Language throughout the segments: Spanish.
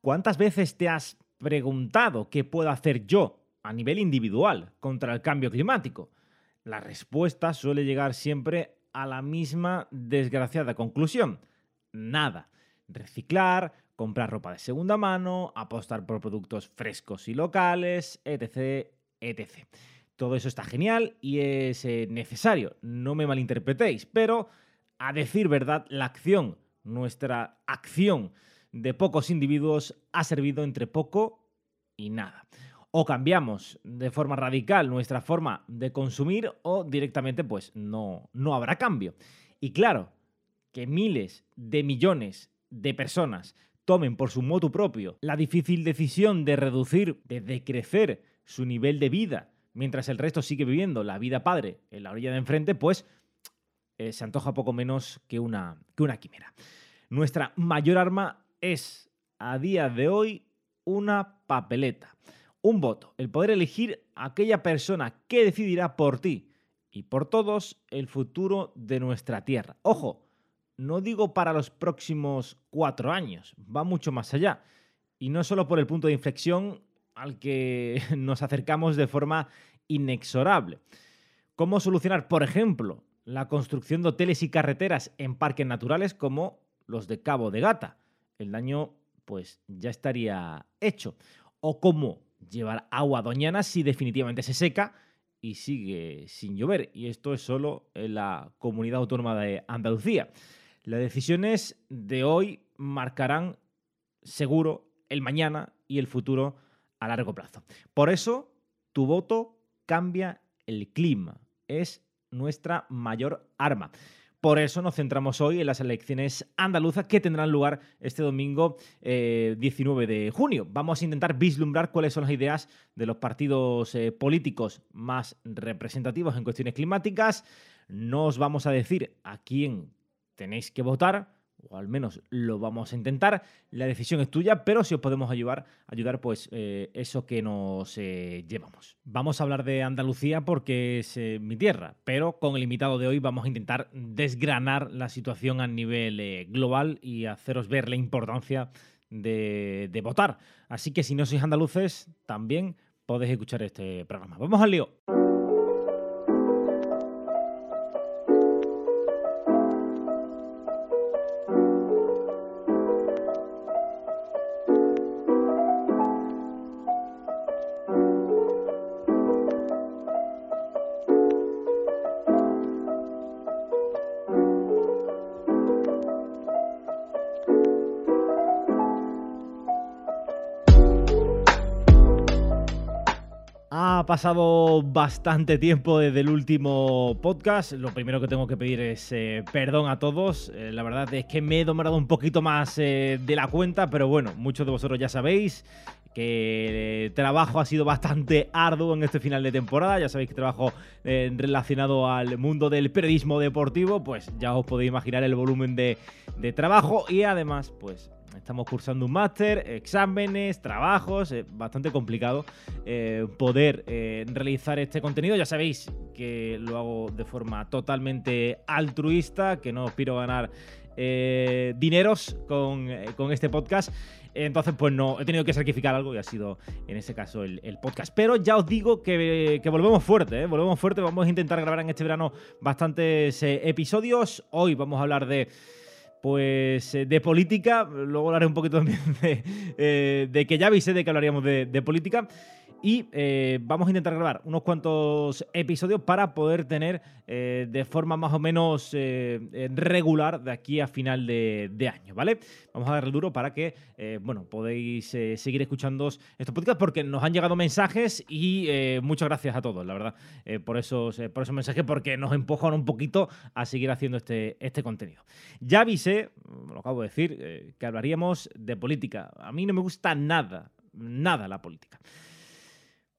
¿Cuántas veces te has preguntado qué puedo hacer yo a nivel individual contra el cambio climático? La respuesta suele llegar siempre a la misma desgraciada conclusión. Nada. Reciclar, comprar ropa de segunda mano, apostar por productos frescos y locales, etc. etc. Todo eso está genial y es eh, necesario, no me malinterpretéis, pero a decir verdad, la acción, nuestra acción de pocos individuos ha servido entre poco y nada. O cambiamos de forma radical nuestra forma de consumir o directamente pues no, no habrá cambio. Y claro, que miles de millones de personas tomen por su moto propio la difícil decisión de reducir, de decrecer su nivel de vida, mientras el resto sigue viviendo la vida padre en la orilla de enfrente, pues eh, se antoja poco menos que una, que una quimera. Nuestra mayor arma es, a día de hoy, una papeleta, un voto, el poder elegir a aquella persona que decidirá por ti y por todos el futuro de nuestra tierra. Ojo, no digo para los próximos cuatro años, va mucho más allá. Y no solo por el punto de inflexión al que nos acercamos de forma inexorable. ¿Cómo solucionar, por ejemplo, la construcción de hoteles y carreteras en parques naturales como los de Cabo de Gata? El daño, pues, ya estaría hecho. O cómo llevar agua doñana si definitivamente se seca y sigue sin llover. Y esto es solo en la comunidad autónoma de Andalucía. Las decisiones de hoy marcarán seguro el mañana y el futuro a largo plazo. Por eso, tu voto cambia el clima. Es nuestra mayor arma. Por eso nos centramos hoy en las elecciones andaluzas que tendrán lugar este domingo 19 eh, de junio. Vamos a intentar vislumbrar cuáles son las ideas de los partidos eh, políticos más representativos en cuestiones climáticas. No os vamos a decir a quién tenéis que votar, o al menos lo vamos a intentar. La decisión es tuya, pero si os podemos ayudar, ayudar pues eh, eso que nos eh, llevamos. Vamos a hablar de Andalucía porque es eh, mi tierra, pero con el invitado de hoy vamos a intentar desgranar la situación a nivel global y haceros ver la importancia de, de votar. Así que si no sois andaluces, también podéis escuchar este programa. Vamos al lío. Pasado bastante tiempo desde el último podcast. Lo primero que tengo que pedir es eh, perdón a todos. Eh, la verdad es que me he demorado un poquito más eh, de la cuenta, pero bueno, muchos de vosotros ya sabéis que el trabajo ha sido bastante arduo en este final de temporada. Ya sabéis que trabajo relacionado al mundo del periodismo deportivo, pues ya os podéis imaginar el volumen de, de trabajo y además, pues Estamos cursando un máster, exámenes, trabajos, es bastante complicado eh, poder eh, realizar este contenido. Ya sabéis que lo hago de forma totalmente altruista, que no aspiro a ganar eh, dineros con, este podcast. Entonces, pues no, he tenido que sacrificar algo y ha sido en ese caso el, podcast. Pero ya os digo que volvemos fuerte, volvemos fuerte. Vamos a intentar grabar en este verano bastantes episodios. Hoy vamos a hablar de pues eh, de política, luego hablaré un poquito también de, eh, de que ya avisé de que hablaríamos de, de política. Y eh, vamos a intentar grabar unos cuantos episodios para poder tener eh, de forma más o menos eh, regular de aquí a final de, año, ¿vale? Vamos a darle duro para que, bueno, podéis seguir escuchando estos podcasts porque nos han llegado mensajes y muchas gracias a todos, la verdad, por, esos, por esos mensajes porque nos empujan un poquito a seguir haciendo este, este contenido. Ya avisé, lo acabo de decir, que hablaríamos de política. A mí no me gusta nada, nada la política.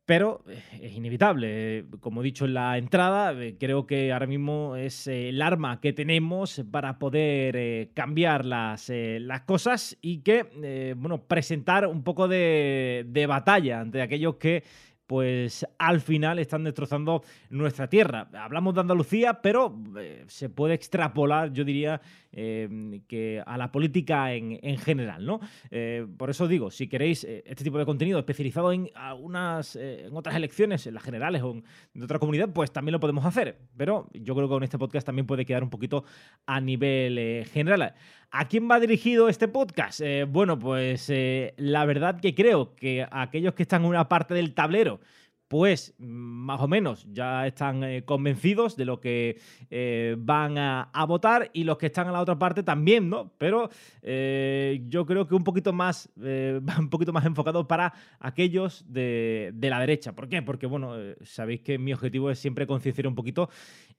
Pero eh, es inevitable. Como he dicho en la entrada, eh, creo que ahora mismo es eh, el arma que tenemos para poder cambiar las, las, cosas y que, bueno, presentar un poco de, de batalla ante aquellos que pues al final están destrozando nuestra tierra. Hablamos de Andalucía, pero eh, se puede extrapolar, yo diría, eh, que a la política en, general, ¿no? Eh, por eso digo, si queréis este tipo de contenido especializado en en otras elecciones, en las generales o en de otra comunidad, pues también lo podemos hacer. Pero yo creo que con este podcast también puede quedar un poquito a nivel general. ¿A quién va dirigido este podcast? bueno, pues la verdad que creo que aquellos que están en una parte del tablero pues más o menos ya están eh, convencidos de lo que eh, van a, votar y los que están a la otra parte también, ¿no? Pero eh, yo creo que un poquito más, un poquito más enfocado para aquellos de, la derecha. ¿Por qué? Porque, bueno, sabéis que mi objetivo es siempre concienciar un poquito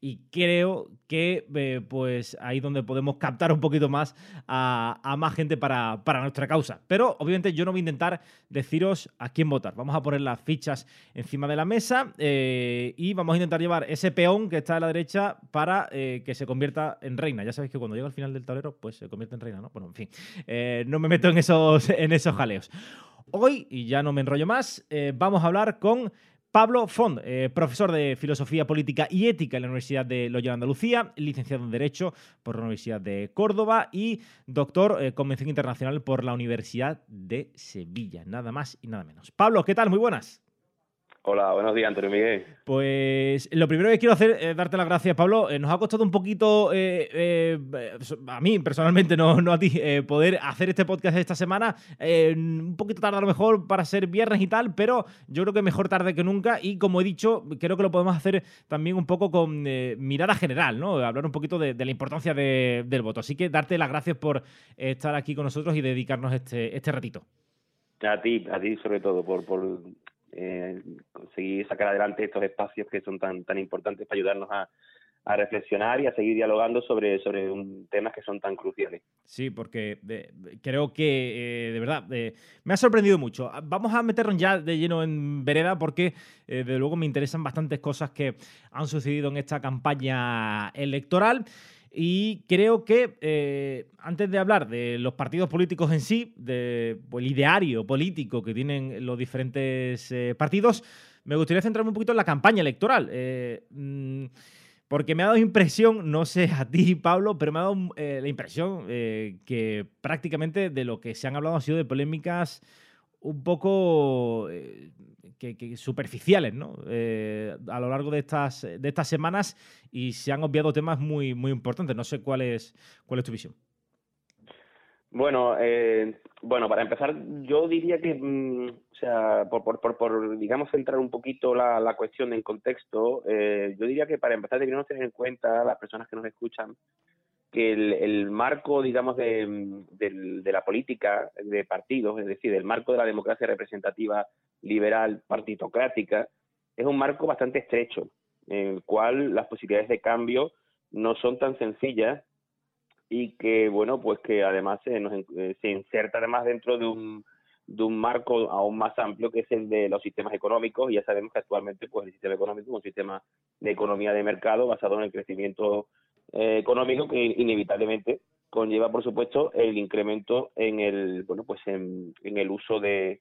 y creo que pues ahí donde podemos captar un poquito más a, más gente para, para nuestra causa. Pero obviamente yo no voy a intentar deciros a quién votar. Vamos a poner las fichas encima de la mesa eh, y vamos a intentar llevar ese peón que está a la derecha para eh, que se convierta en reina. Ya sabéis que cuando llega al final del tablero, pues se convierte en reina, ¿no? Bueno, en fin, eh, no me meto en esos, en esos jaleos. Hoy, y ya no me enrollo más, vamos a hablar con Pablo Font, profesor de Filosofía Política y Ética en la Universidad de Loyola Andalucía, licenciado en Derecho por la Universidad de Córdoba y doctor en Convención Internacional por la Universidad de Sevilla. Nada más y nada menos. Pablo, ¿qué tal? Muy buenas. Hola, buenos días, Antonio Miguel. Pues lo primero que quiero hacer es darte las gracias, Pablo. Eh, nos ha costado un poquito, eh, eh, a mí personalmente, no, no a ti, poder hacer este podcast esta semana. un poquito tarde a lo mejor para ser viernes y tal, pero yo creo que mejor tarde que nunca. Y como he dicho, creo que lo podemos hacer también un poco con mirada general, ¿no? Hablar un poquito de, la importancia del voto. Así que darte las gracias por estar aquí con nosotros y dedicarnos este, este ratito. A ti, a ti sobre todo, por, por eh, conseguir sacar adelante estos espacios que son tan, tan importantes para ayudarnos a, reflexionar y a seguir dialogando sobre, sobre un, temas que son tan cruciales. Sí, porque creo que, eh, de verdad, me ha sorprendido mucho. Vamos a meternos ya de lleno en vereda porque, eh, de luego, me interesan bastantes cosas que han sucedido en esta campaña electoral. Y creo que eh, antes de hablar de los partidos políticos en sí, del pues, ideario político que tienen los diferentes eh, partidos, me gustaría centrarme un poquito en la campaña electoral. Eh, mm, porque me ha dado impresión, no sé a ti, Pablo, pero me ha dado la impresión que prácticamente de lo que se han hablado ha sido de polémicas un poco que, superficiales ¿no? Eh, a lo largo de estas, de estas semanas y se han obviado temas muy, muy importantes. No sé cuál es, cuál es tu visión. Bueno, eh, bueno, para empezar, yo diría que, mm, o sea, por, por, por, digamos, centrar un poquito la, la cuestión en contexto, eh, yo diría que para empezar debemos tener en cuenta las personas que nos escuchan que el, el marco, digamos, de, de, la política de partidos, es decir, el marco de la democracia representativa liberal partitocrática, es un marco bastante estrecho, en el cual las posibilidades de cambio no son tan sencillas y que, bueno, pues que además se, nos, eh, se inserta además dentro de un, de un marco aún más amplio que es el de los sistemas económicos. Y ya sabemos que actualmente pues el sistema económico es un sistema de economía de mercado basado en el crecimiento eh, económico que inevitablemente conlleva por supuesto el incremento en el bueno pues en, en el uso de,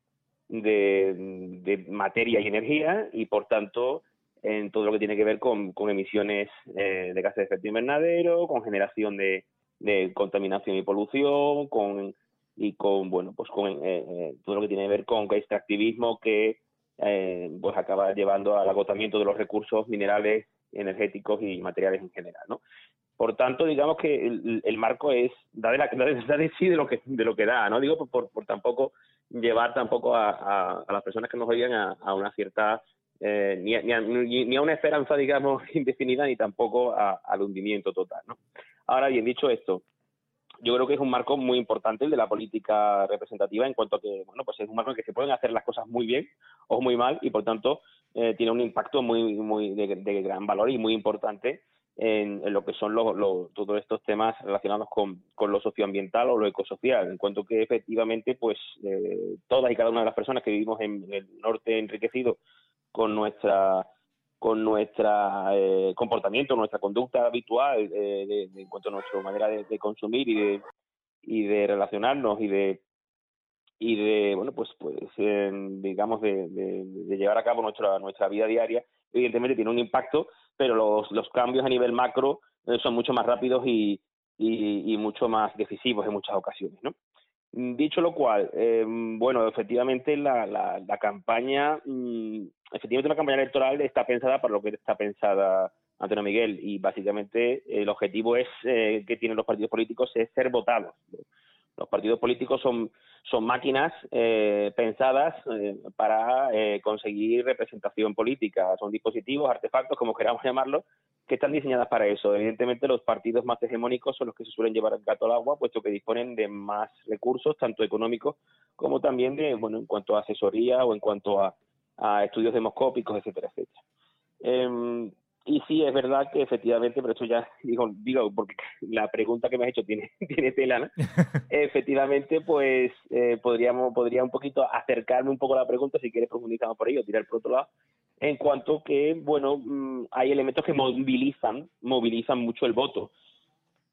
de, materia y energía y, por tanto, en todo lo que tiene que ver con, con emisiones eh, de gases de efecto invernadero, con generación de, de contaminación y polución, con y con bueno pues con eh, eh, todo lo que tiene que ver con extractivismo que pues acaba llevando al agotamiento de los recursos minerales energéticos y materiales en general no por tanto digamos que el, marco es da de, la, da de, sí de lo que de lo que da no digo por, tampoco llevar tampoco a, las personas que nos oigan a, una cierta eh, ni, ni, a, ni, a, una esperanza, digamos, indefinida, ni tampoco al hundimiento total. Ahora bien, dicho esto, yo creo que es un marco muy importante el de la política representativa en cuanto a que, bueno, pues es un marco en que se pueden hacer las cosas muy bien o muy mal y por tanto eh, tiene un impacto muy, muy de, de gran valor y muy importante en, lo que son los, todos estos temas relacionados con, con, lo socioambiental o lo ecosocial, en cuanto que efectivamente pues eh, todas y cada una de las personas que vivimos en, el norte enriquecido con nuestra con nuestra eh, comportamiento, nuestra conducta habitual eh, de, en cuanto a nuestra manera de, consumir y de y de relacionarnos y de y de, bueno, pues, pues digamos, de, de, llevar a cabo nuestra, nuestra vida diaria, evidentemente tiene un impacto, pero los, los cambios a nivel macro eh, son mucho más rápidos y, y, mucho más decisivos en muchas ocasiones, ¿no? Dicho lo cual, eh, bueno, efectivamente la, la, la campaña, mm, efectivamente la campaña electoral está pensada para lo que está pensada Antonio Miguel y básicamente el objetivo es eh, que tienen los partidos políticos es ser votados. Los partidos políticos son, máquinas eh, pensadas eh, para eh, conseguir representación política. Son dispositivos, artefactos, como queramos llamarlo, que están diseñadas para eso. Evidentemente, los partidos más hegemónicos son los que se suelen llevar el gato al agua, puesto que disponen de más recursos, tanto económicos como también de, bueno, en cuanto a asesoría o en cuanto a, a estudios demoscópicos, etcétera, etcétera. Eh, y sí, es verdad que efectivamente, pero esto ya digo, digo porque la pregunta que me has hecho tiene, tiene tela, ¿no? efectivamente, pues eh, podríamos, podría un poquito acercarme un poco a la pregunta, si quieres profundizar por ello, tirar por otro lado, en cuanto que, bueno, mm, hay elementos que movilizan, movilizan mucho el voto.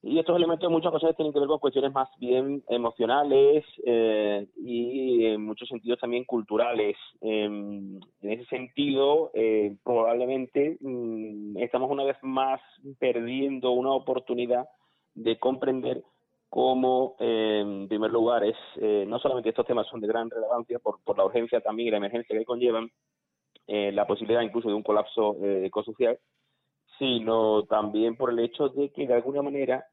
Y estos elementos en muchas ocasiones tienen que ver con cuestiones más bien emocionales eh, y en muchos sentidos también culturales. en ese sentido, eh, probablemente mm, estamos una vez más perdiendo una oportunidad de comprender cómo, eh, en primer lugar, es no solamente estos temas son de gran relevancia por, por la urgencia también y la emergencia que conllevan, la posibilidad incluso de un colapso ecosocial, sino también por el hecho de que de alguna manera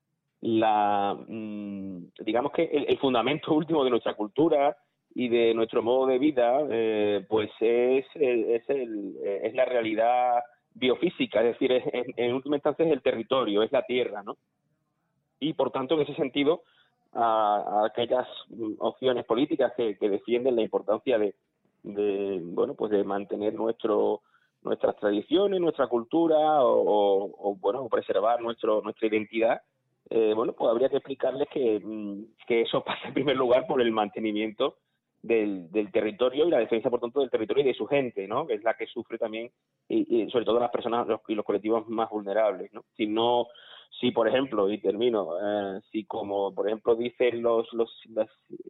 la, mm, digamos que el, fundamento último de nuestra cultura y de nuestro modo de vida, eh, pues es, es, el, es la realidad biofísica, es decir, es, en, última instancia es el territorio, es la tierra, ¿no? Y por tanto, en ese sentido, a, aquellas opciones políticas que, defienden la importancia de, de, bueno, pues de mantener nuestro nuestras tradiciones, nuestra cultura o, o bueno, preservar nuestro nuestra identidad, eh, bueno, pues habría que explicarles que, mm, que eso pasa en primer lugar por el mantenimiento del, del, territorio y la defensa, por tanto, del territorio y de su gente, ¿no? Que es la que sufre también, y, sobre todo las personas los, y los colectivos más vulnerables, ¿no? Si no, si por ejemplo, y termino, eh, si como por ejemplo dicen los, los,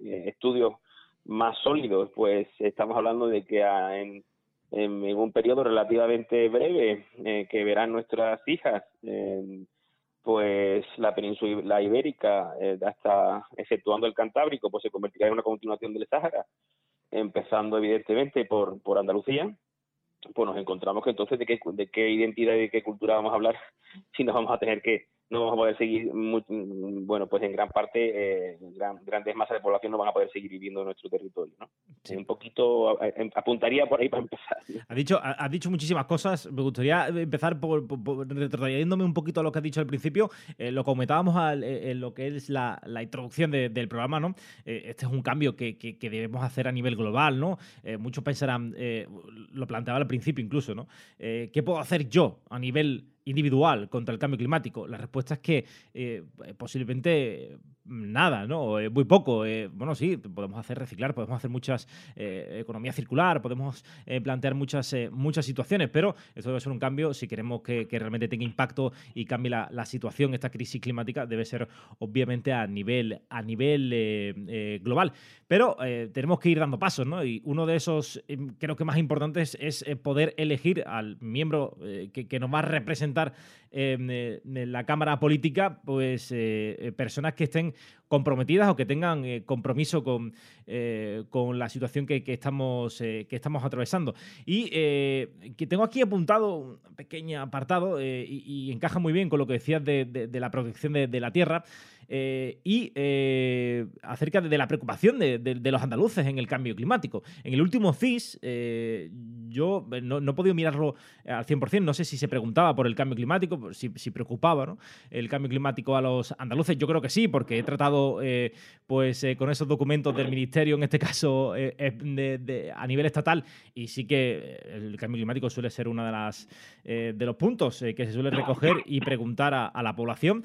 eh, estudios más sólidos, pues estamos hablando de que en, en, un periodo relativamente breve eh, que verán nuestras hijas, pues la península ibérica, eh, hasta exceptuando el Cantábrico, pues se convertirá en una continuación del Sáhara, empezando evidentemente por, por Andalucía, pues nos encontramos que entonces de qué, de qué identidad y de qué cultura vamos a hablar si nos vamos a tener que no vamos a poder seguir, bueno, pues en gran parte, eh, grandes masas de población no van a poder seguir viviendo en nuestro territorio, ¿no? Un poquito, em, apuntaría por ahí para empezar. Ha dicho, ha, dicho muchísimas cosas, me gustaría empezar por, retrocediéndome un poquito a lo que has dicho al principio, eh, lo comentábamos eh, en lo que es la, introducción del programa, ¿no? este es un cambio que, que, debemos hacer a nivel global, ¿no? muchos pensarán, lo planteaba al principio incluso, ¿no? ¿Qué puedo hacer yo a nivel individual contra el cambio climático? La respuesta es que eh, posiblemente nada, ¿no? Eh, muy poco. Eh, bueno, sí, podemos hacer reciclar, podemos hacer muchas economía circular, podemos plantear muchas, muchas situaciones, pero esto debe ser un cambio si queremos que, realmente tenga impacto y cambie la, situación, esta crisis climática, debe ser obviamente a nivel, a nivel global. Pero tenemos que ir dando pasos, ¿no? Y uno de esos, creo que más importantes, es poder elegir al miembro que, que nos va a representar Em, eh, en la Cámara Política pues eh, eh, personas que estén comprometidas o que tengan compromiso con, con la situación que, estamos, que estamos atravesando. Y que tengo aquí apuntado un pequeño apartado y, encaja muy bien con lo que decías de, la protección de, la tierra. Y acerca de, la preocupación de, los andaluces en el cambio climático. En el último CIS, yo no, he podido mirarlo al 100%, no sé si se preguntaba por el cambio climático, si, preocupaba el cambio climático a los andaluces, yo creo que sí, porque he tratado eh, pues eh, con esos documentos del ministerio, en este caso eh, a nivel estatal, y sí que el cambio climático suele ser uno de, las, de los puntos que se suele recoger y preguntar a la población.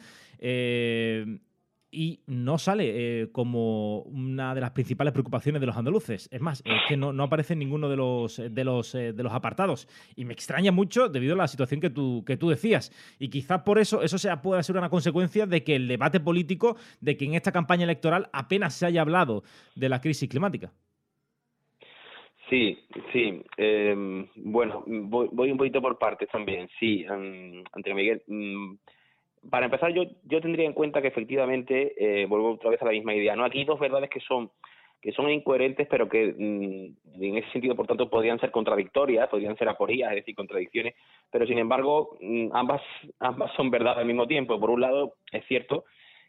Y no sale eh, como una de las principales preocupaciones de los andaluces. Es más, es que no, aparece en ninguno de los, de, los, eh, de los apartados. Y me extraña mucho debido a la situación que tú, que tú decías. Y quizás por eso eso sea, pueda ser una consecuencia de que el debate político, de que en esta campaña electoral apenas se haya hablado de la crisis climática. Sí, sí. Em, bueno, voy, un poquito por partes también. Sí, um, Miguel. Mm, para empezar, yo, yo tendría en cuenta que efectivamente, eh, vuelvo otra vez a la misma idea, ¿no? Aquí dos verdades que son que son incoherentes, pero que mm, en ese sentido, por tanto, podrían ser contradictorias, podrían ser aporías, es decir, contradicciones, pero sin embargo, mm, ambas, ambas son verdad al mismo tiempo. Por un lado, es cierto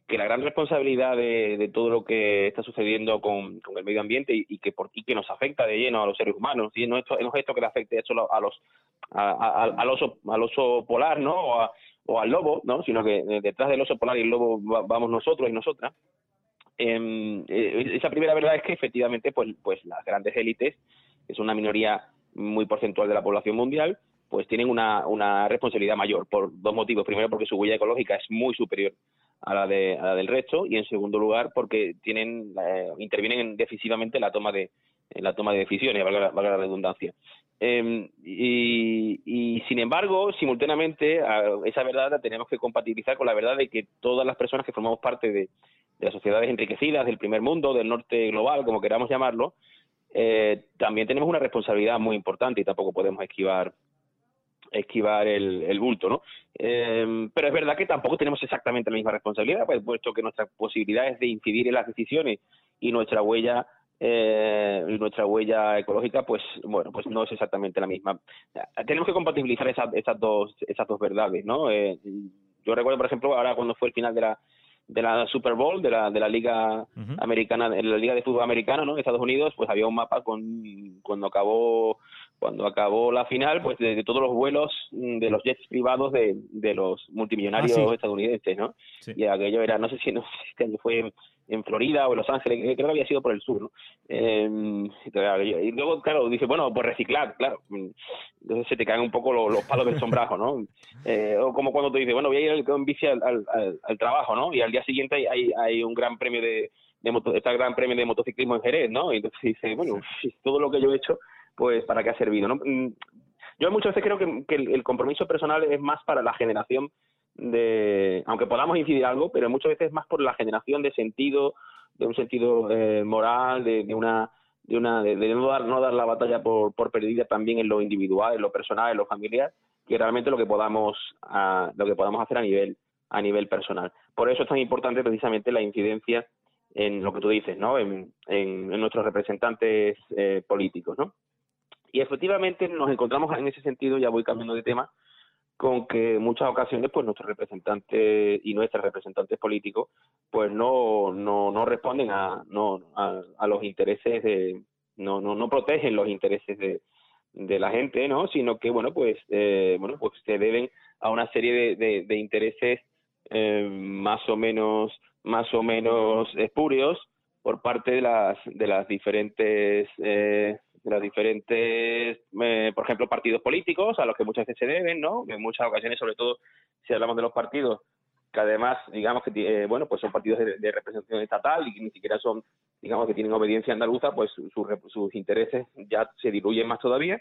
que la gran responsabilidad de, todo lo que está sucediendo con, el medio ambiente y, que por que nos afecta de lleno a los seres humanos, y no, esto, no es esto que le afecte solo a los a, al oso al oso polar, ¿no? O o al lobo, ¿no? sino que eh, detrás del oso polar y el lobo vamos nosotros y nosotras. Em, eh, esa primera verdad es que efectivamente pues, pues las grandes élites, que es una minoría muy porcentual de la población mundial, pues tienen una, una responsabilidad mayor por dos motivos. Primero, porque su huella ecológica es muy superior a la, de, a la del resto y en segundo lugar porque tienen eh, intervienen decisivamente en la toma de en la toma de decisiones, valga, valga la redundancia. Eh, y, sin embargo, simultáneamente, esa verdad la tenemos que compatibilizar con la verdad de que todas las personas que formamos parte de, las sociedades enriquecidas del primer mundo, del norte global, como queramos llamarlo, eh, también tenemos una responsabilidad muy importante y tampoco podemos esquivar esquivar el, el bulto, ¿no? Eh, pero es verdad que tampoco tenemos exactamente la misma responsabilidad, pues, puesto que nuestras posibilidades de incidir en las decisiones y nuestra huella eh, nuestra huella ecológica, pues bueno, pues no es exactamente la misma. Tenemos que compatibilizar esas, esas dos esas dos verdades, ¿no? Eh, yo recuerdo, por ejemplo, ahora cuando fue el final de la de la Super Bowl, de la, de la Liga Americana, de la Liga de Fútbol Americano, ¿no? En Estados Unidos, pues había un mapa con cuando acabó cuando acabó la final, pues de, todos los vuelos de los jets privados de, de los multimillonarios ah, estadounidenses, ¿no? Y aquello era, no sé si no sé si fue en Florida o en Los Ángeles, creo que había sido por el sur, ¿no? Eh, y luego, claro, dice, bueno, pues reciclar, claro. Entonces se te caen un poco los, palos del sombrajo, ¿no? Eh, o como cuando te dice, bueno, voy a ir en bici al, al, trabajo, ¿no? Y al día siguiente hay, hay, un gran premio de, de moto, está el gran premio de motociclismo en Jerez, ¿no? Y entonces dice, bueno, todo lo que yo he hecho, pues para qué ha servido. Mm, yo muchas veces creo que, el compromiso personal es más para la generación de, aunque podamos incidir algo, pero muchas veces más por la generación de sentido, de un sentido eh, moral, de, una de una de, no dar no dar la batalla por, por perdida también en lo individual, en lo personal, en lo familiar, que realmente lo que podamos lo que podamos hacer a nivel a nivel personal. Por eso es tan importante precisamente la incidencia en lo que tú dices, ¿no? En, en, nuestros representantes eh, políticos, ¿no? Y efectivamente nos encontramos en ese sentido, ya voy cambiando de tema, con que en muchas ocasiones pues nuestros representantes y nuestros representantes políticos pues no no, no responden a no a, los intereses de no, no no protegen los intereses de, de la gente no sino que bueno pues eh, bueno pues se deben a una serie de, de, intereses eh, más o menos más o menos espurios por parte de las de las diferentes eh, de los diferentes, eh, por ejemplo, partidos políticos a los que muchas veces se deben, ¿no? En muchas ocasiones, sobre todo si hablamos de los partidos que además, digamos que, eh, bueno, pues son partidos de, representación estatal y que ni siquiera son, digamos que tienen obediencia andaluza, pues sus intereses ya se diluyen más todavía.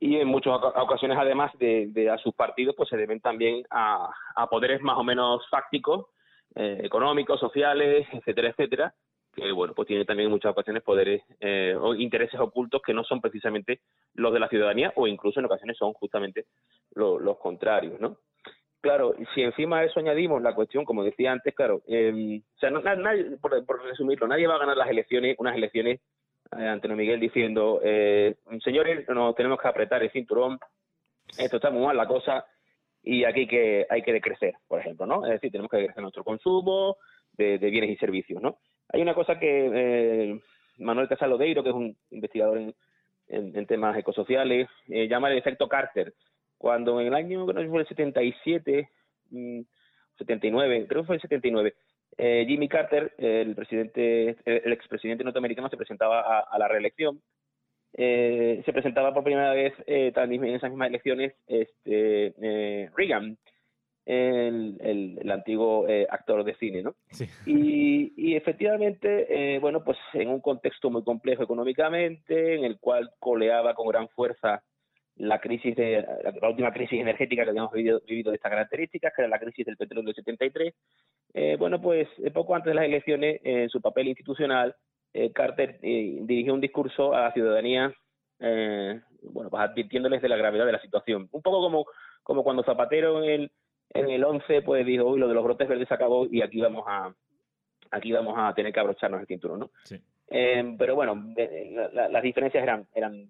Y en muchas ocasiones, además de, a sus partidos, pues se deben también a, poderes más o menos fácticos, eh, económicos, sociales, etcétera, etcétera, que bueno, pues tiene también en muchas ocasiones poderes eh, o intereses ocultos que no son precisamente los de la ciudadanía o incluso en ocasiones son justamente los contrarios, ¿no? Claro, si encima de eso añadimos la cuestión, como decía antes, claro, eh, o sea, nadie, por, resumirlo, nadie va a ganar las elecciones, unas elecciones, eh, Antonio Miguel diciendo, eh, señores, nos tenemos que apretar el cinturón, esto está muy mal la cosa y aquí que hay que decrecer, por ejemplo, ¿no? Es decir, tenemos que decrecer nuestro consumo de, de bienes y servicios, ¿no? Hay una cosa que eh, Manuel Casalodeiro, que es un investigador en, temas ecosociales, eh, llama el efecto Carter. Cuando en el año, creo que fue el 77, 79, mm, creo que fue el 79, eh, Jimmy Carter, el presidente, el expresidente norteamericano, se presentaba a, la reelección. Eh, se presentaba por primera vez en esas mismas elecciones este, Reagan el, el, antiguo eh, actor de cine, ¿no? Sí. Y, y efectivamente, eh, bueno, pues en un contexto muy complejo económicamente, en el cual coleaba con gran fuerza la crisis de la, última crisis energética que habíamos vivido, vivido, de estas características, que era la crisis del petróleo del 73. Eh, bueno, pues poco antes de las elecciones, en su papel institucional, Carter dirigió un discurso a la ciudadanía, bueno, pues advirtiéndoles de la gravedad de la situación. Un poco como, como cuando Zapatero en el en el 11 pues dijo, uy, lo de los brotes verdes se acabó y aquí vamos a aquí vamos a tener que abrocharnos el cinturón, ¿no? Sí. Eh, pero bueno, las diferencias eran eran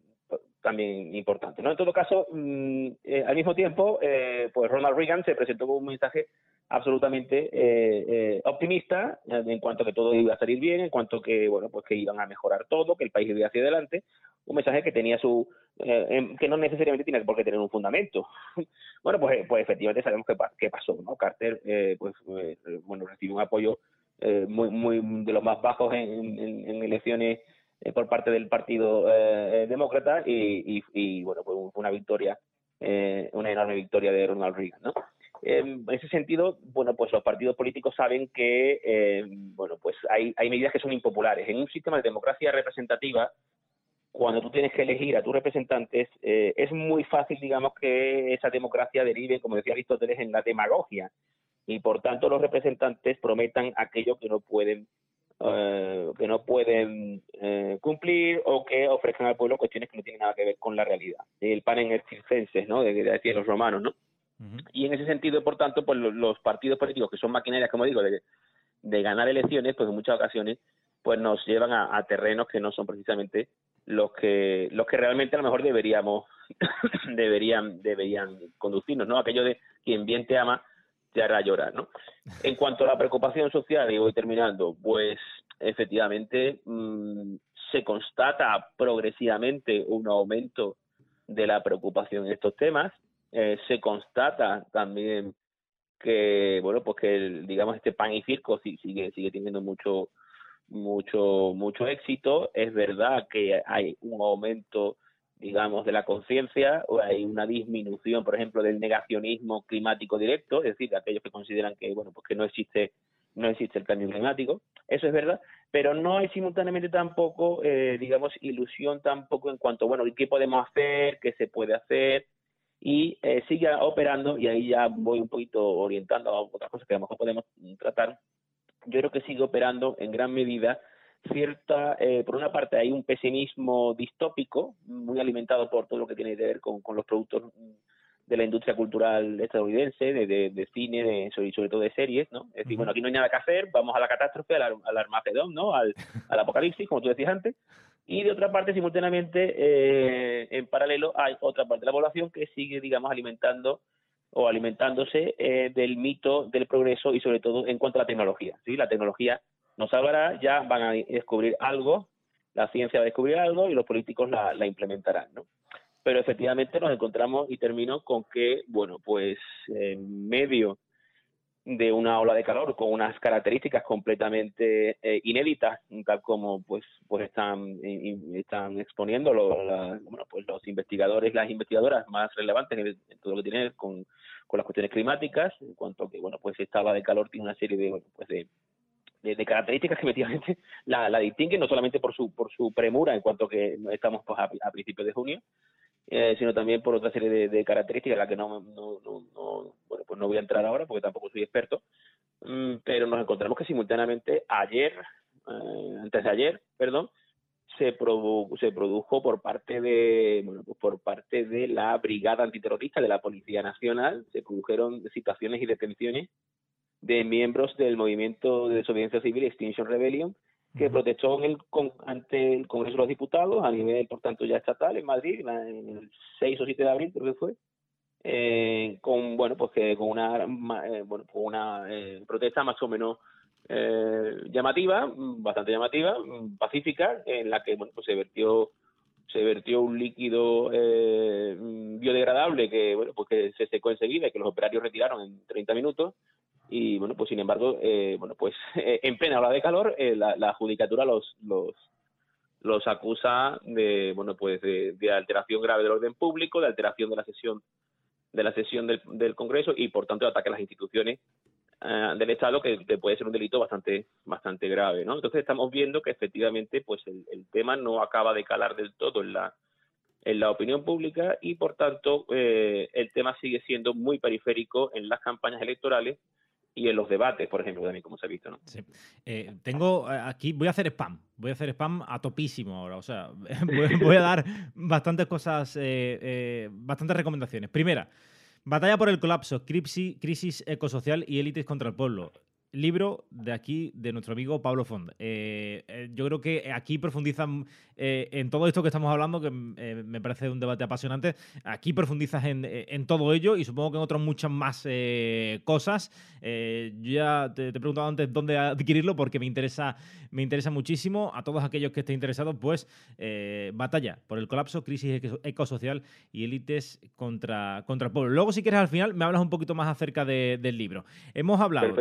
también importantes, ¿no? En todo caso, mm, eh, al mismo tiempo, eh, pues Ronald Reagan se presentó con un mensaje absolutamente eh, eh, optimista en cuanto a que todo iba a salir bien, en cuanto a que bueno pues que iban a mejorar todo, que el país iba hacia adelante, un mensaje que tenía su eh, em, que no necesariamente tiene por qué tener un fundamento. bueno pues pues efectivamente sabemos qué, qué pasó, ¿no? Carter pues bueno recibió un apoyo muy muy de los más bajos en, en, elecciones por parte del partido demócrata y, y, y, bueno pues una victoria una enorme victoria de Ronald Reagan, ¿no? en ese sentido, bueno, pues los partidos políticos saben que, eh, bueno, pues hay, hay medidas que son impopulares. En un sistema de democracia representativa, cuando tú tienes que elegir a tus representantes, eh, es muy fácil, digamos, que esa democracia derive, como decía Aristóteles, en la demagogia. Y por tanto los representantes prometan aquello que no pueden eh, que no pueden cumplir o que ofrezcan al pueblo cuestiones que no tienen nada que ver con la realidad. El pan en el circenses, ¿no? De, de los romanos, ¿no? Y en ese sentido, por tanto, pues los, partidos políticos que son maquinarias, como digo, de, ganar elecciones, pues en muchas ocasiones pues nos llevan a, terrenos que no son precisamente los que los que realmente a lo mejor deberíamos deberían deberían conducirnos, ¿no? Aquello de quien bien te ama te hará llorar, ¿no? En cuanto a la preocupación social, y voy terminando, pues efectivamente mm, se constata progresivamente un aumento de la preocupación en estos temas. Eh, se constata también que bueno pues que digamos este pan y circo sigue sigue teniendo mucho mucho mucho éxito. Es verdad que hay un aumento digamos de la conciencia o hay una disminución por ejemplo del negacionismo climático directo es decir de aquellos que consideran que bueno pues que no existe no existe el cambio climático. Eso es verdad pero no hay simultáneamente tampoco eh, digamos ilusión tampoco en cuanto bueno qué podemos hacer qué se puede hacer y eh, siga operando, y ahí ya voy un poquito orientando a otras cosas que a lo mejor podemos tratar, yo creo que sigue operando en gran medida cierta, eh, por una parte hay un pesimismo distópico, muy alimentado por todo lo que tiene que ver con, con los productos de la industria cultural estadounidense, de, de, cine, de, sobre, sobre, todo de series, ¿no? Es decir, bueno, aquí no hay nada que hacer, vamos a la catástrofe, al, al Armagedón, ¿no? Al, al apocalipsis, como tú decías antes, y de otra parte, simultáneamente, eh, en paralelo, hay otra parte de la población que sigue, digamos, alimentando o alimentándose eh, del mito del progreso y sobre todo en cuanto a la tecnología. ¿sí? La tecnología nos salvará, ya van a descubrir algo, la ciencia va a descubrir algo y los políticos la, implementarán. ¿no? Pero efectivamente nos encontramos, y termino con que, bueno, pues en medio de una ola de calor con unas características completamente eh, inéditas tal como pues pues están están exponiendo los, bueno pues los investigadores las investigadoras más relevantes en, todo lo que tiene con, con las cuestiones climáticas. En cuanto a que bueno pues esta ola de calor tiene una serie de pues de, de, características que efectivamente la, la distinguen no solamente por su por su premura en cuanto que estamos pues, a principios de junio eh, sino también por otra serie de, características, la que no, no, no, bueno, pues no voy a entrar ahora porque tampoco soy experto, mm, pero nos encontramos que simultáneamente ayer, eh, antes de ayer, perdón, se, se produjo por parte de bueno, pues por parte de la brigada antiterrorista de la Policía Nacional, se produjeron situaciones y detenciones de miembros del movimiento de desobediencia civil Extinction Rebellion que protestó en el, ante el Congreso de los Diputados a nivel, por tanto, ya estatal en Madrid, en el 6 o 7 de abril creo que fue, eh, con, bueno, pues que con una, eh, bueno, con una eh, protesta más o menos eh, llamativa, bastante llamativa, pacífica, en la que, bueno, pues se vertió se vertió un líquido eh, biodegradable que bueno pues que se secó enseguida y que los operarios retiraron en 30 minutos y bueno pues sin embargo eh, bueno pues en plena hora de calor eh, la, la, judicatura los los los acusa de bueno pues de, alteración grave del orden público de alteración de la sesión de la sesión del, del Congreso y por tanto ataque a las instituciones eh, del Estado que, puede ser un delito bastante bastante grave, ¿no? Entonces estamos viendo que efectivamente pues el, tema no acaba de calar del todo en la en la opinión pública y por tanto eh, el tema sigue siendo muy periférico en las campañas electorales y en los debates, por ejemplo, también como se ha visto, ¿no? Sí. Eh, tengo aquí, voy a hacer spam, voy a hacer spam a topísimo ahora, o sea, voy, a dar bastantes cosas, bastantes recomendaciones. Primera, Batalla por el colapso, crisis ecosocial y élites contra el pueblo libro de aquí, de nuestro amigo Pablo Fond. Eh, eh, yo creo que aquí profundizan eh, en todo esto que estamos hablando, que me parece un debate apasionante. Aquí profundizas en, todo ello y supongo que en otras muchas más cosas. yo ya te, he preguntado antes dónde adquirirlo porque me interesa, me interesa muchísimo. A todos aquellos que estén interesados, pues batalla por el colapso, crisis ecosocial y élites contra, contra el pueblo. Luego, si quieres, al final me hablas un poquito más acerca del libro. Hemos hablado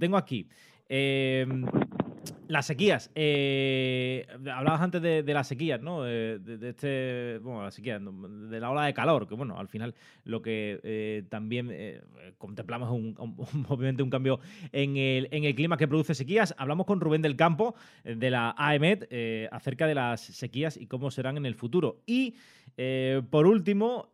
tengo aquí. Em, las sequías. Eh, hablabas antes de, las sequías, ¿no? Eh, de, este. Bueno, de la ola de calor, que bueno, al final lo que eh, también contemplamos es un, obviamente un cambio en el, en el, clima que produce sequías. Hablamos con Rubén del Campo, de la AEMET, acerca de las sequías y cómo serán en el futuro. Y por último,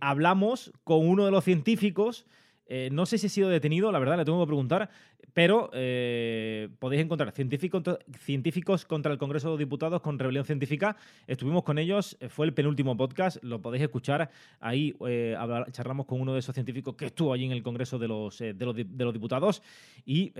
hablamos con uno de los científicos. Eh, no sé si ha sido detenido, la verdad, le tengo que preguntar, pero eh, podéis encontrar científicos contra el Congreso de Diputados con rebelión científica. Estuvimos con ellos, eh, fue el penúltimo podcast, lo podéis escuchar. Ahí charlamos con uno de esos científicos que estuvo allí en el Congreso de los, de los, de los Diputados y,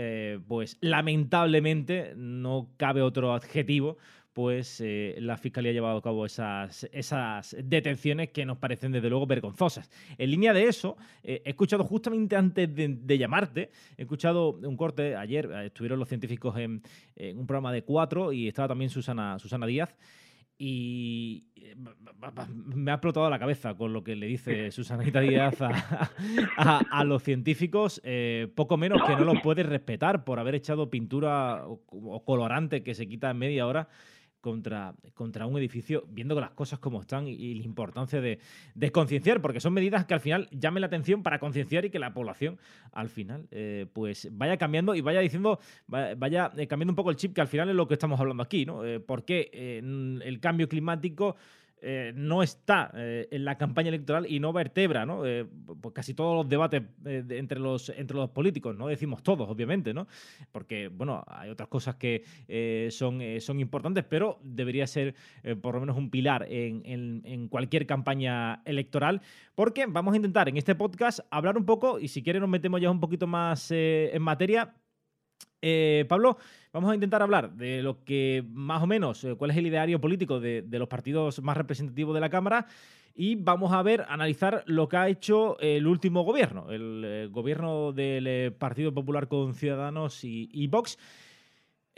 pues, lamentablemente no cabe otro adjetivo pues eh, la Fiscalía ha llevado a cabo esas, esas detenciones que nos parecen desde luego vergonzosas. En línea de eso, eh, he escuchado justamente antes de, llamarte, he escuchado un corte, ayer eh, estuvieron los científicos en, un programa de cuatro y estaba también Susana, Susana Díaz. Y me ha explotado la cabeza con lo que le dice Susanita Díaz a, los científicos, poco menos que no los puede respetar por haber echado pintura o colorante que se quita en media hora contra, contra un edificio, viendo las cosas como están y, la importancia de, de, concienciar, porque son medidas que al final llamen la atención para concienciar y que la población al final eh, pues vaya cambiando y vaya diciendo, vaya, eh, cambiando un poco el chip, que al final es lo que estamos hablando aquí, ¿no? Eh, porque el cambio climático eh, no está eh, en la campaña electoral y no vertebra ¿no? Pues casi todos los debates entre, los, entre los políticos, no decimos todos, obviamente, ¿no? porque bueno, hay otras cosas que son, son importantes, pero debería ser por lo menos un pilar en, en, cualquier campaña electoral, porque vamos a intentar en este podcast hablar un poco, y si quiere nos metemos ya un poquito más en materia, Pablo, vamos a intentar hablar de lo que más o menos, eh, cuál es el ideario político de, los partidos más representativos de la Cámara y vamos a ver, analizar lo que ha hecho el último gobierno, el, eh, gobierno del Partido Popular con Ciudadanos y Vox.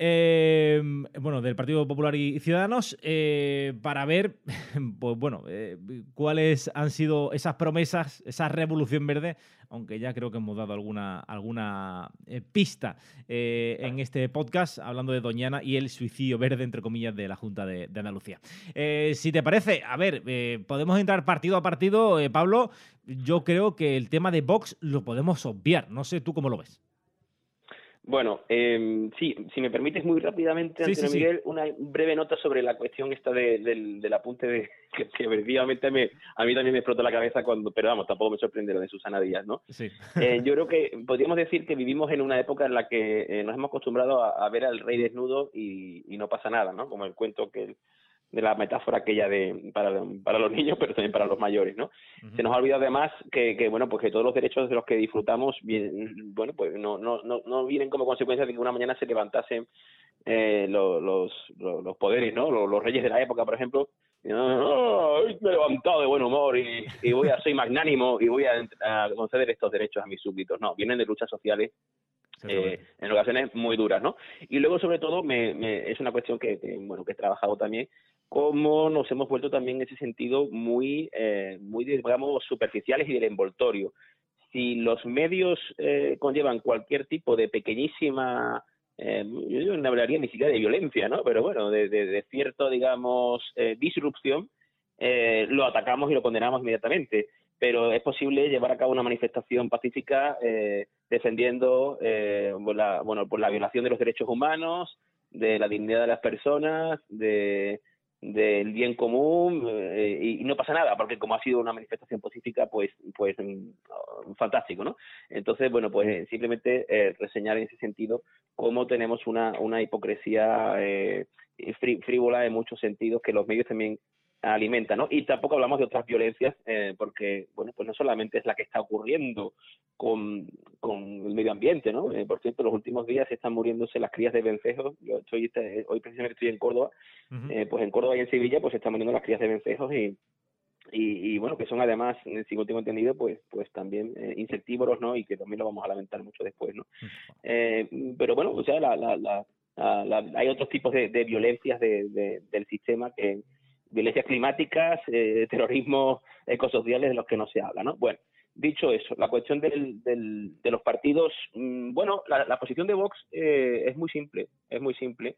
Em, bueno, del Partido Popular y Ciudadanos, eh, para ver, pues bueno, eh, cuáles han sido esas promesas, esa revolución verde, aunque ya creo que hemos dado alguna, alguna eh, pista en este podcast, hablando de Doñana y el suicidio verde, entre comillas, de la Junta de, de Andalucía. si te parece, a ver, podemos entrar partido a partido, Pablo. Yo creo que el tema de Vox lo podemos obviar. No sé tú cómo lo ves. Bueno, eh, sí, si me permites muy rápidamente, Antonio Miguel, una breve nota sobre la cuestión esta del, apunte de que, que efectivamente me, a mí también me explotó la cabeza cuando, pero vamos, tampoco me sorprende lo de Susana Díaz, ¿no? Sí. Eh, yo creo que podríamos decir que vivimos en una época en la que eh, nos hemos acostumbrado a, ver al rey desnudo y, y, no pasa nada, ¿no? Como el cuento que de la metáfora aquella de para, para los niños, pero también para los mayores, ¿no? Se nos ha olvidado además que, que, bueno, pues que todos los derechos de los que disfrutamos, bien, bueno, pues no, no, no, no vienen como consecuencia de que una mañana se levantasen eh, los, los, los, poderes, ¿no? Los, reyes de la época, por ejemplo, me he levantado de buen humor y, y voy a, soy magnánimo y voy a, a, conceder estos derechos a mis súbditos. No, vienen de luchas sociales eh, en ocasiones muy duras, ¿no? Y luego, sobre todo, me, me, es una cuestión que, bueno, que he trabajado también, cómo nos hemos vuelto también en ese sentido muy, eh, muy digamos, superficiales y del envoltorio. Si los medios eh, conllevan cualquier tipo de pequeñísima, eh, yo no hablaría ni siquiera de violencia, ¿no? Pero bueno, de, de, de cierto, digamos, eh, disrupción, eh, lo atacamos y lo condenamos inmediatamente pero es posible llevar a cabo una manifestación pacífica eh, defendiendo eh, la, bueno, por la violación de los derechos humanos, de la dignidad de las personas, de del bien común eh, y, no pasa nada porque como ha sido una manifestación pacífica pues pues mm, fantástico no entonces bueno pues simplemente reseñar en ese sentido cómo tenemos una una hipocresía frívola en muchos sentidos que los medios también alimenta, ¿no? Y tampoco hablamos de otras violencias, eh, porque, bueno, pues no solamente es la que está ocurriendo con, con el medio ambiente, ¿no? Eh, por cierto, los últimos días están muriéndose las crías de vencejos. Yo estoy, este, hoy precisamente estoy en Córdoba, eh, pues en Córdoba y en Sevilla, pues se están muriendo las crías de vencejos y, y, bueno, que son además, si no tengo entendido, pues, pues también insectívoros, ¿no? Y que también lo vamos a lamentar mucho después, ¿no? pero bueno, o sea, la, la, la, hay otros tipos de, de violencias de, del sistema que violencias climáticas, eh, terrorismo ecosociales de los que no se habla, ¿no? Bueno, dicho eso, la cuestión del, del, de los partidos, mm, bueno, la, posición de Vox eh, es muy simple, es muy simple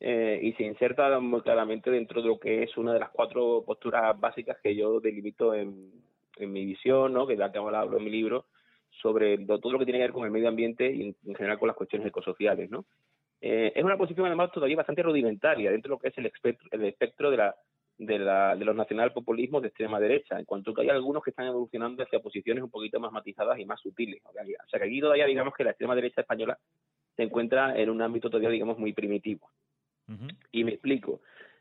eh, y se inserta muy claramente dentro de lo que es una de las cuatro posturas básicas que yo delimito en, en mi visión, ¿no? Que ya te hablo en mi libro sobre todo lo que tiene que ver con el medio ambiente y en, general con las cuestiones ecosociales, ¿no? es una posición además todavía bastante rudimentaria dentro de lo que es el espectro, el espectro de la de, la, de los nacionalpopulismos de extrema derecha, en cuanto que hay algunos que están evolucionando hacia posiciones un poquito más matizadas y más sutiles. O sea, que aquí todavía digamos que la extrema derecha española se encuentra en un ámbito todavía digamos muy primitivo. Y me explico.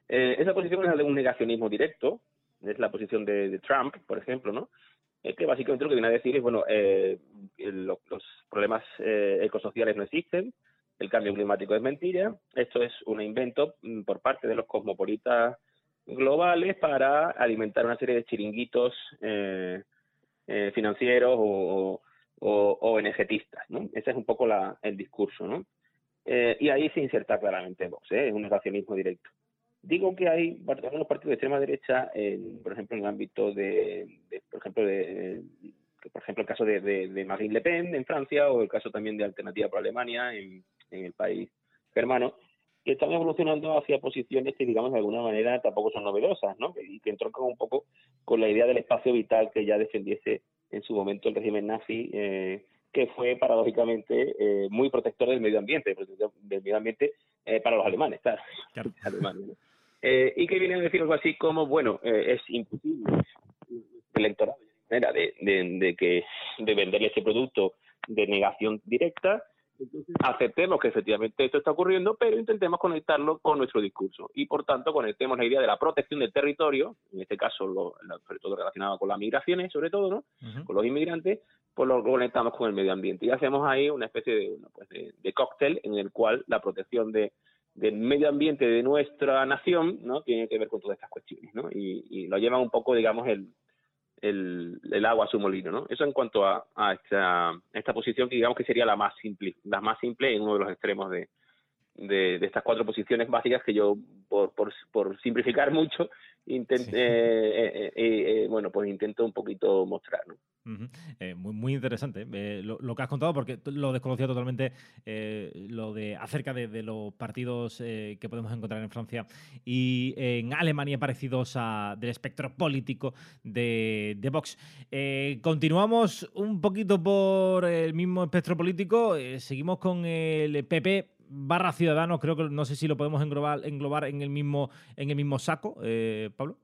Eh, esa posición es la de un negacionismo directo, es la posición de, Trump, por ejemplo, ¿no? Es que básicamente lo que viene a decir es, bueno, eh, los problemas eh, ecosociales no existen, el cambio climático es mentira, esto es un invento mm, por parte de los cosmopolitas globales para alimentar una serie de chiringuitos eh, eh, financieros o, o, o, energetistas, ¿no? Ese es un poco la, el discurso, ¿no? Eh, y ahí se inserta claramente Vox, ¿eh? es un negacionismo directo. Digo que hay algunos partidos de extrema derecha, por ejemplo, en el ámbito de, por ejemplo, de, por ejemplo, el caso de, de, Marine Le Pen en Francia o el caso también de Alternativa por Alemania en, en el país germano, que están evolucionando hacia posiciones que, digamos, de alguna manera tampoco son novedosas, ¿no? Y que entroncan un poco con la idea del espacio vital que ya defendiese en su momento el régimen nazi, eh, que fue paradójicamente eh, muy protector del medio ambiente, del medio ambiente eh, para los alemanes, claro. y que viene a decir algo así como, bueno, es imposible electoral de, de, de, que, de venderle ese producto de negación directa, entonces, aceptemos que efectivamente esto está ocurriendo, pero intentemos conectarlo con nuestro discurso y, por tanto, conectemos la idea de la protección del territorio, en este caso, lo, sobre todo relacionado con las migraciones, sobre todo, ¿no? Con los inmigrantes, pues lo conectamos con el medio ambiente y hacemos ahí una especie de, pues de, cóctel en el cual la protección de, del medio ambiente de nuestra nación, ¿no? Tiene que ver con todas estas cuestiones, ¿no? Y, y lo lleva un poco, digamos, el, el, agua a su molino, ¿no? Eso en cuanto a, esta, esta posición que digamos que sería la más simple, la más simple en uno de los extremos de, de, estas cuatro posiciones básicas que yo, por, por, por simplificar mucho, intenté, eh, eh, eh, bueno, pues intento un poquito mostrar, ¿no? muy, muy interesante lo, que has contado, porque lo desconocía totalmente lo de acerca de, los partidos que podemos encontrar en Francia y en Alemania parecidos a, del espectro político de, de Vox. continuamos un poquito por el mismo espectro político, seguimos con el PP barra Ciudadanos, creo que no sé si lo podemos englobar, englobar en el mismo, en el mismo saco, eh, Pablo.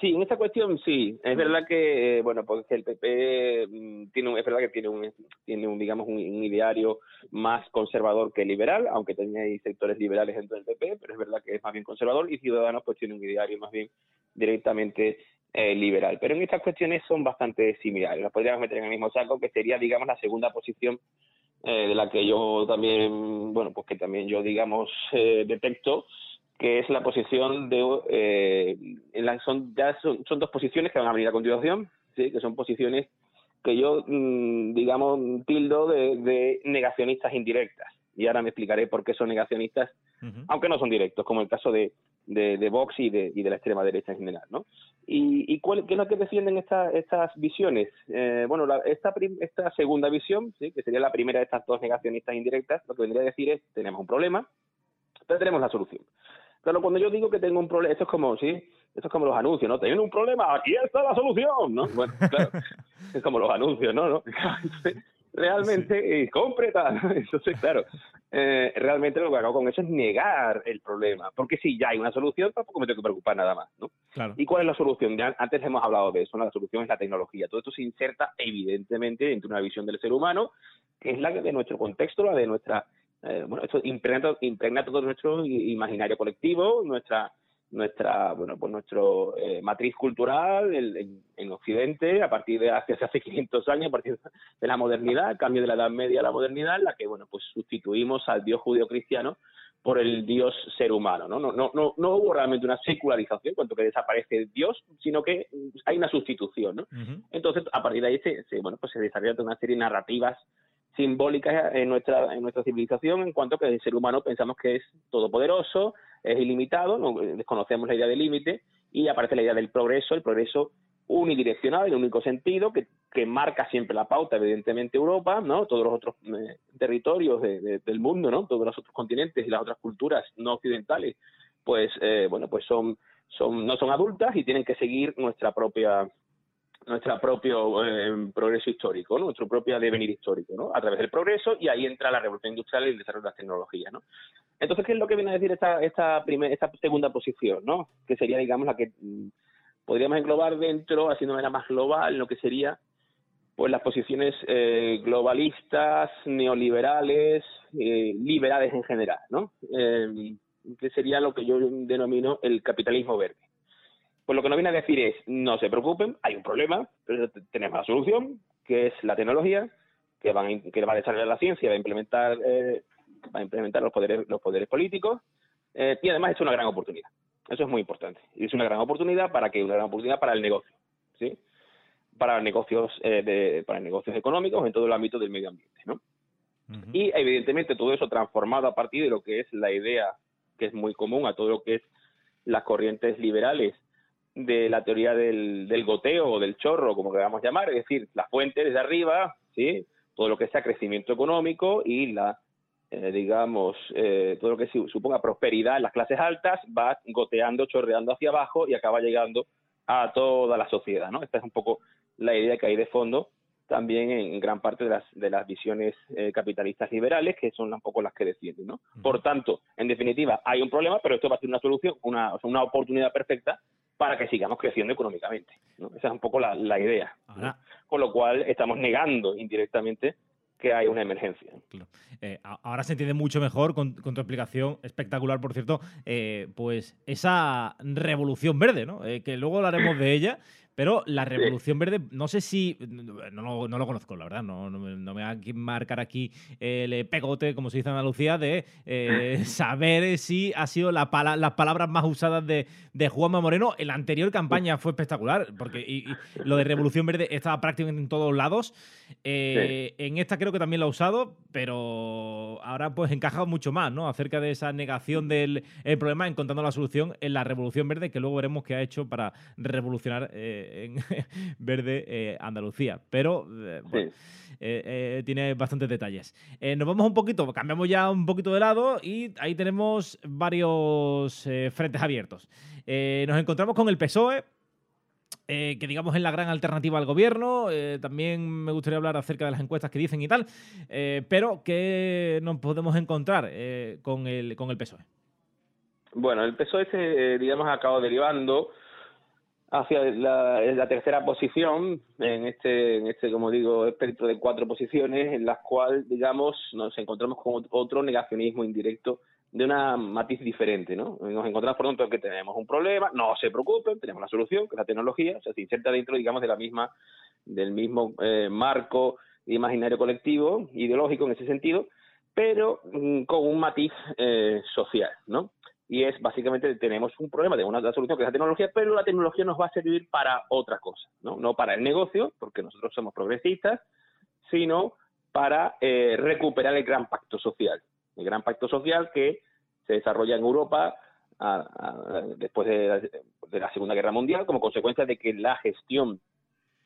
Sí, en esta cuestión sí. Es verdad que, eh, bueno, porque el PP mm, tiene, es verdad que tiene un, tiene un digamos, un, ideario más conservador que liberal, aunque hay sectores liberales dentro del PP, pero es verdad que es más bien conservador y Ciudadanos pues tiene un ideario más bien directamente eh, liberal. Pero en estas cuestiones son bastante similares. Las podríamos meter en el mismo saco, que sería, digamos, la segunda posición eh, de la que yo también, bueno, pues que también yo, digamos, eh, detecto, que es la posición de, eh, son, ya son, son, dos posiciones que van a venir a continuación, ¿sí? que son posiciones que yo, mm, digamos, tildo de, de, negacionistas indirectas. Y ahora me explicaré por qué son negacionistas, aunque no son directos, como el caso de, de, de Vox y de, y de la extrema derecha en general, ¿no? ¿Y, y cuál, qué es lo que defienden esta, estas visiones? Eh, bueno, la, esta, esta segunda visión, ¿sí? que sería la primera de estas dos negacionistas indirectas, lo que vendría a decir es, tenemos un problema, pero tenemos la solución. Claro, cuando yo digo que tengo un problema, esto es como, sí, esto es como los anuncios, ¿no? Tienen un problema, aquí está la solución, ¿no? Bueno, claro, es como los anuncios, ¿no? ¿No? realmente, eh, compre Entonces, claro, eh, realmente lo que hago con eso es negar el problema, porque si ya hay una solución, tampoco me tengo que preocupar nada más, ¿no? Claro. ¿Y cuál es la solución? Ya antes hemos hablado de eso, la solución es la tecnología. Todo esto se inserta evidentemente dentro de una visión del ser humano, que es la de nuestro contexto, la de nuestra... Eh, bueno, esto impregna, impregna todo nuestro imaginario colectivo, nuestra nuestra bueno pues nuestro eh, matriz cultural en, en, Occidente a partir de hace, hace 500 años a partir de la modernidad el cambio de la Edad Media a la modernidad en la que bueno pues sustituimos al Dios judío cristiano por el Dios ser humano no no no no, no hubo realmente una secularización cuanto que desaparece Dios sino que hay una sustitución no entonces a partir de ahí se, se bueno pues se desarrolla una serie de narrativas simbólicas en nuestra, en nuestra civilización en cuanto que el ser humano pensamos que es todopoderoso, es ilimitado, no, desconocemos la idea del límite y aparece la idea del progreso, el progreso unidireccional, en único sentido, que, que marca siempre la pauta, evidentemente Europa, ¿no? todos los otros eh, territorios del mundo, ¿no? todos los otros continentes y las otras culturas no occidentales, pues eh, bueno, pues son, son, no son adultas y tienen que seguir nuestra propia nuestro propio eh, progreso histórico, nuestro propio devenir histórico, ¿no? a través del progreso y ahí entra la revolución industrial y el desarrollo de las tecnologías. ¿no? Entonces, ¿qué es lo que viene a decir esta, esta, esta segunda posición? ¿no? Que sería, digamos, la que mm, podríamos englobar dentro, haciendo de manera más global, lo que sería pues las posiciones eh, globalistas, neoliberales, eh, liberales en general, ¿no? que sería lo que yo denomino el capitalismo verde. Pues lo que nos viene a decir es, no se preocupen, hay un problema, pero tenemos la solución, que es la tecnología, que, van que va a desarrollar la ciencia, va a implementar, eh, va a implementar los poderes, los poderes políticos, eh, y además es una gran oportunidad. Eso es muy importante. Y es una gran oportunidad para que una gran oportunidad para el negocio, ¿sí? Para negocios, eh, de, para negocios económicos en todo el ámbito del medio ambiente, ¿no? Y evidentemente todo eso transformado a partir de lo que es la idea que es muy común a todo lo que es las corrientes liberales de la teoría del, del goteo o del chorro, como queramos llamar, es decir, la fuente desde arriba, ¿sí? todo lo que sea crecimiento económico y la, eh, digamos, eh, todo lo que suponga prosperidad en las clases altas va goteando, chorreando hacia abajo y acaba llegando a toda la sociedad, ¿no? Esta es un poco la idea que hay de fondo también en gran parte de las, de las visiones eh, capitalistas liberales, que son un poco las que defienden, ¿no? Por tanto, en definitiva, hay un problema, pero esto va a ser una solución, una, una oportunidad perfecta para que sigamos creciendo económicamente. Esa es un poco la, idea. Con lo cual estamos negando indirectamente que hay una emergencia. Eh, ahora se entiende mucho mejor con, tu explicación espectacular, por cierto, eh, pues esa revolución verde, ¿no? Eh, que luego hablaremos de ella, pero la Revolución Verde, no sé si. No, lo conozco, la verdad. No, me va a marcar aquí el pegote, como se dice en Andalucía, de eh, saber si ha sido la las palabras más usadas de, de Juanma Moreno. En la anterior campaña fue espectacular, porque lo de Revolución Verde estaba prácticamente en todos lados. Eh, en esta creo que también lo ha usado, pero ahora pues encaja mucho más, ¿no? Acerca de esa negación del problema, encontrando la solución en la Revolución Verde, que luego veremos qué ha hecho para revolucionar. Eh, en verde eh, Andalucía. Pero eh, eh, tiene bastantes detalles. nos vamos un poquito, cambiamos ya un poquito de lado y ahí tenemos varios frentes abiertos. nos encontramos con el PSOE. que digamos es la gran alternativa al gobierno. también me gustaría hablar acerca de las encuestas que dicen y tal. pero que nos podemos encontrar con, el, con el PSOE. Bueno, el PSOE se, digamos, ha acabado derivando hacia la, la, tercera posición en este, en este, como digo, espectro de cuatro posiciones en las cuales, digamos, nos encontramos con otro negacionismo indirecto de una matiz diferente, ¿no? Nos encontramos, por tanto, que tenemos un problema, no se preocupen, tenemos la solución, que es la tecnología, o sea, se inserta dentro, digamos, de la misma, del mismo eh, marco imaginario colectivo, ideológico en ese sentido, pero mm, con un matiz eh, social, ¿no? Y es básicamente tenemos un problema, tenemos una solución que es la tecnología, pero la tecnología nos va a servir para otra cosa, ¿no? No para el negocio, porque nosotros somos progresistas, sino para eh, recuperar el gran pacto social. El gran pacto social que se desarrolla en Europa después de la, Segunda Guerra Mundial como consecuencia de que la gestión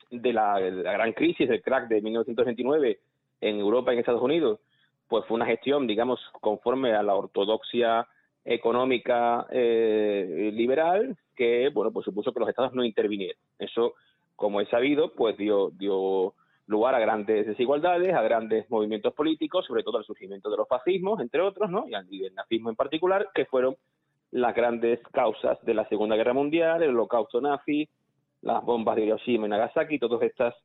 de la, de la gran crisis, del crack de 1929 en Europa y en Estados Unidos, pues fue una gestión, digamos, conforme a la ortodoxia económica eh, liberal que, bueno, pues supuso que los estados no intervinieran. Eso, como he sabido, pues dio, dio lugar a grandes desigualdades, a grandes movimientos políticos, sobre todo al surgimiento de los fascismos, entre otros, ¿no? y del nazismo en particular, que fueron las grandes causas de la Segunda Guerra Mundial, el holocausto nazi, las bombas de Hiroshima y Nagasaki, todos estas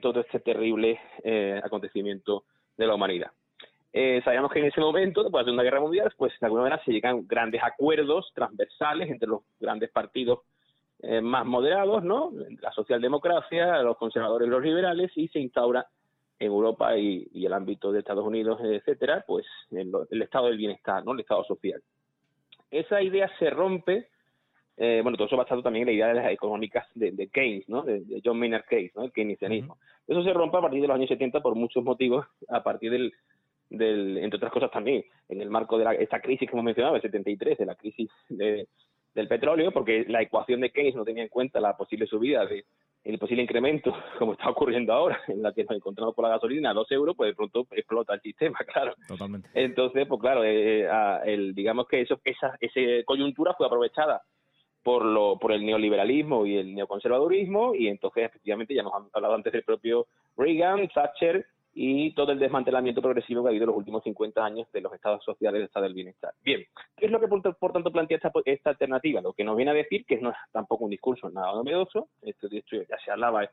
todo este terrible eh, acontecimiento de la humanidad. Eh, sabíamos que en ese momento, después de la Segunda Guerra Mundial, pues de alguna manera se llegan grandes acuerdos transversales entre los grandes partidos eh, más moderados, ¿no? La socialdemocracia, los conservadores y los liberales, y se instaura en Europa y, el ámbito de Estados Unidos, etcétera, pues el, el, estado del bienestar, ¿no? El estado social. Esa idea se rompe eh, bueno, todo eso basado también en la idea de las económicas de, Keynes, ¿no? De, John Maynard Keynes, ¿no? El keynesianismo. Eso se rompe a partir de los años 70 por muchos motivos, a partir del, del entre otras cosas también, en el marco de la, esta crisis que hemos mencionado, el 73, de la crisis de, del petróleo, porque la ecuación de Keynes no tenía en cuenta la posible subida de el posible incremento, como está ocurriendo ahora, en la que nos encontramos por la gasolina a 2 euros, pues de pronto explota el sistema, claro. Totalmente. Entonces, pues claro, eh, el, digamos que eso, esa, esa coyuntura fue aprovechada por, lo, por el neoliberalismo y el neoconservadurismo, y entonces efectivamente ya nos han hablado antes del propio Reagan, Thatcher y todo el desmantelamiento progresivo que ha habido en los últimos 50 años de los estados sociales del estado del bienestar. Bien, ¿qué es lo que por, tanto plantea esta, esta, alternativa? Lo que nos viene a decir, que no es tampoco un discurso nada novedoso, esto de hecho ya se hablaba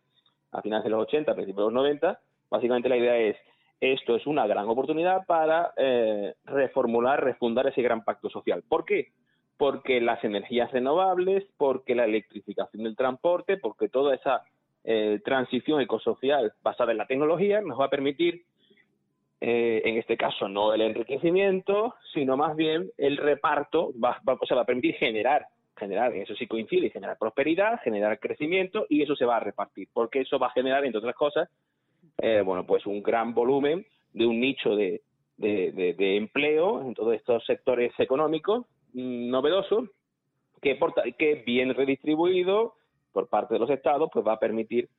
a finales de los 80, a principios de los 90, básicamente la idea es esto es una gran oportunidad para eh, reformular, refundar ese gran pacto social. ¿Por qué? porque las energías renovables, porque la electrificación del transporte, porque toda esa eh, transición ecosocial basada en la tecnología nos va a permitir, eh, en este caso, no el enriquecimiento, sino más bien el reparto, va, o sea, va a permitir generar, generar, eso sí coincide, generar prosperidad, generar crecimiento y eso se va a repartir, porque eso va a generar, entre otras cosas, eh, bueno, pues un gran volumen de un nicho de, de empleo en todos estos sectores económicos novedoso que, que bien redistribuido por parte de los estados pues va a permitir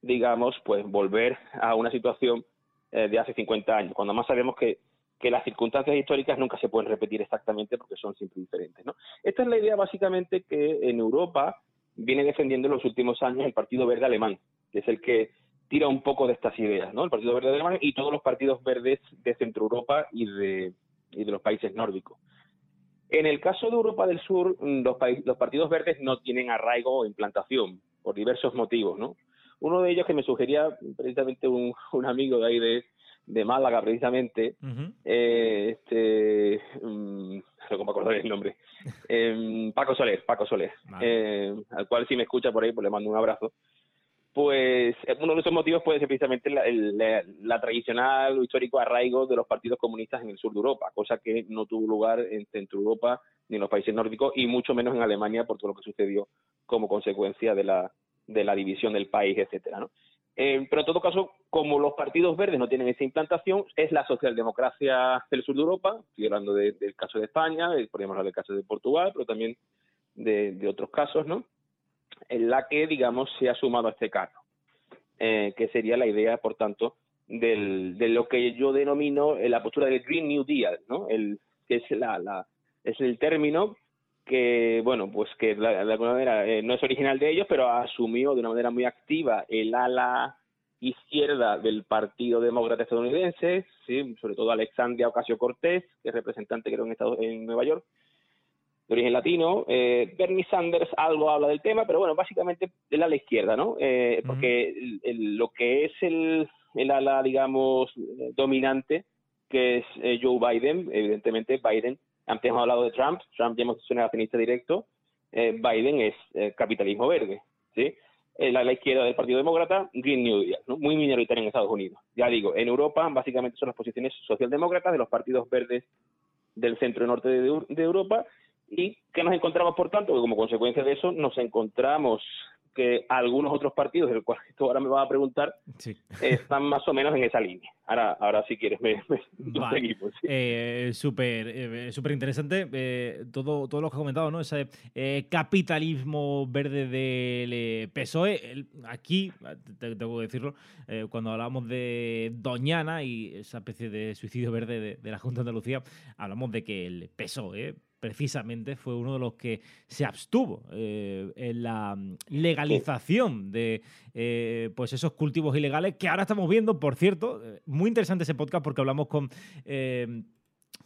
digamos pues volver a una situación eh, de hace 50 años cuando más sabemos que que las circunstancias históricas nunca se pueden repetir exactamente porque son siempre diferentes. ¿no? Esta es la idea básicamente que en Europa viene defendiendo en los últimos años el Partido Verde Alemán, que es el que tira un poco de estas ideas, ¿no? El Partido Verde Alemán y todos los partidos verdes de Centro Europa y de, y de los países nórdicos. En el caso de Europa del Sur, mm, los, los partidos verdes no tienen arraigo o implantación, por diversos motivos, ¿no? Uno de ellos que me sugería precisamente un, amigo de ahí de, de Málaga, precisamente, eh, este, um, no me el nombre, eh, Paco Soler, Paco Soler, eh, al cual si me escucha por ahí, pues le mando un abrazo pues uno de esos motivos puede ser precisamente la, tradicional o histórico arraigo de los partidos comunistas en el sur de Europa, cosa que no tuvo lugar en Centro Europa ni en los países nórdicos y mucho menos en Alemania por todo lo que sucedió como consecuencia de la, de la división del país, etcétera, ¿no? Eh, pero en todo caso, como los partidos verdes no tienen esa implantación, es la socialdemocracia del sur de Europa, estoy hablando del caso de España, podríamos hablar del caso de Portugal, pero también de, de otros casos, ¿no? En la que, digamos, se ha sumado a este carro, eh, que sería la idea, por tanto, del, de lo que yo denomino la postura del Green New Deal, ¿no? El, que es, la, la, es el término que, bueno, pues que de alguna manera eh, no es original de ellos, pero ha asumido de una manera muy activa el ala izquierda del Partido Demócrata Estadounidense, ¿sí? sobre todo Alexandria Ocasio Cortés, que es representante creo en, Estados, en Nueva York, de origen latino. Eh, Bernie Sanders algo habla del tema, pero bueno, básicamente el ala izquierda, ¿no? Eh, porque lo que es el, el ala, digamos, dominante, que es eh, Joe Biden, evidentemente Biden, antes hemos hablado de Trump, Trump ya hemos dicho accionista directo, Biden es capitalismo verde, ¿sí? El ala izquierda del Partido Demócrata, Green New Deal, ¿no? muy minoritaria en Estados Unidos. Ya digo, en Europa básicamente son las posiciones socialdemócratas de los partidos verdes del centro y norte de Europa y que nos encontramos, por tanto, que como consecuencia de eso nos encontramos que algunos otros partidos, del cual esto ahora me va a preguntar, están más o menos en esa línea. Ahora, ahora si quieres, me, seguimos. Eh, súper eh, interesante eh, todo, todo lo que has comentado, ¿no? Ese eh, capitalismo verde del PSOE. aquí, tengo que decirlo, cuando hablamos de Doñana y esa especie de suicidio verde de, de la Junta de Andalucía, hablamos de que el PSOE precisamente fue uno de los que se abstuvo eh, en la mm, legalización de eh, pues esos cultivos ilegales que ahora estamos viendo, por cierto, eh, muy interesante ese podcast porque hablamos con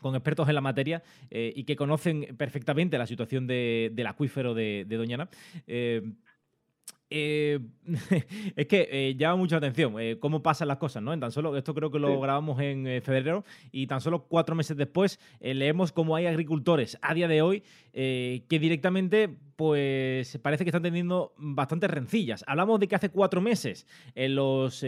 con expertos en la materia y que conocen perfectamente la situación del acuífero de, Doñana. Eh, es que eh, llama mucha atención eh, cómo pasan las cosas, ¿no? En tan solo, esto creo que lo grabamos en febrero y tan solo cuatro meses después leemos cómo hay agricultores a día de hoy que directamente, pues parece que están teniendo bastantes rencillas. Hablamos de que hace cuatro meses los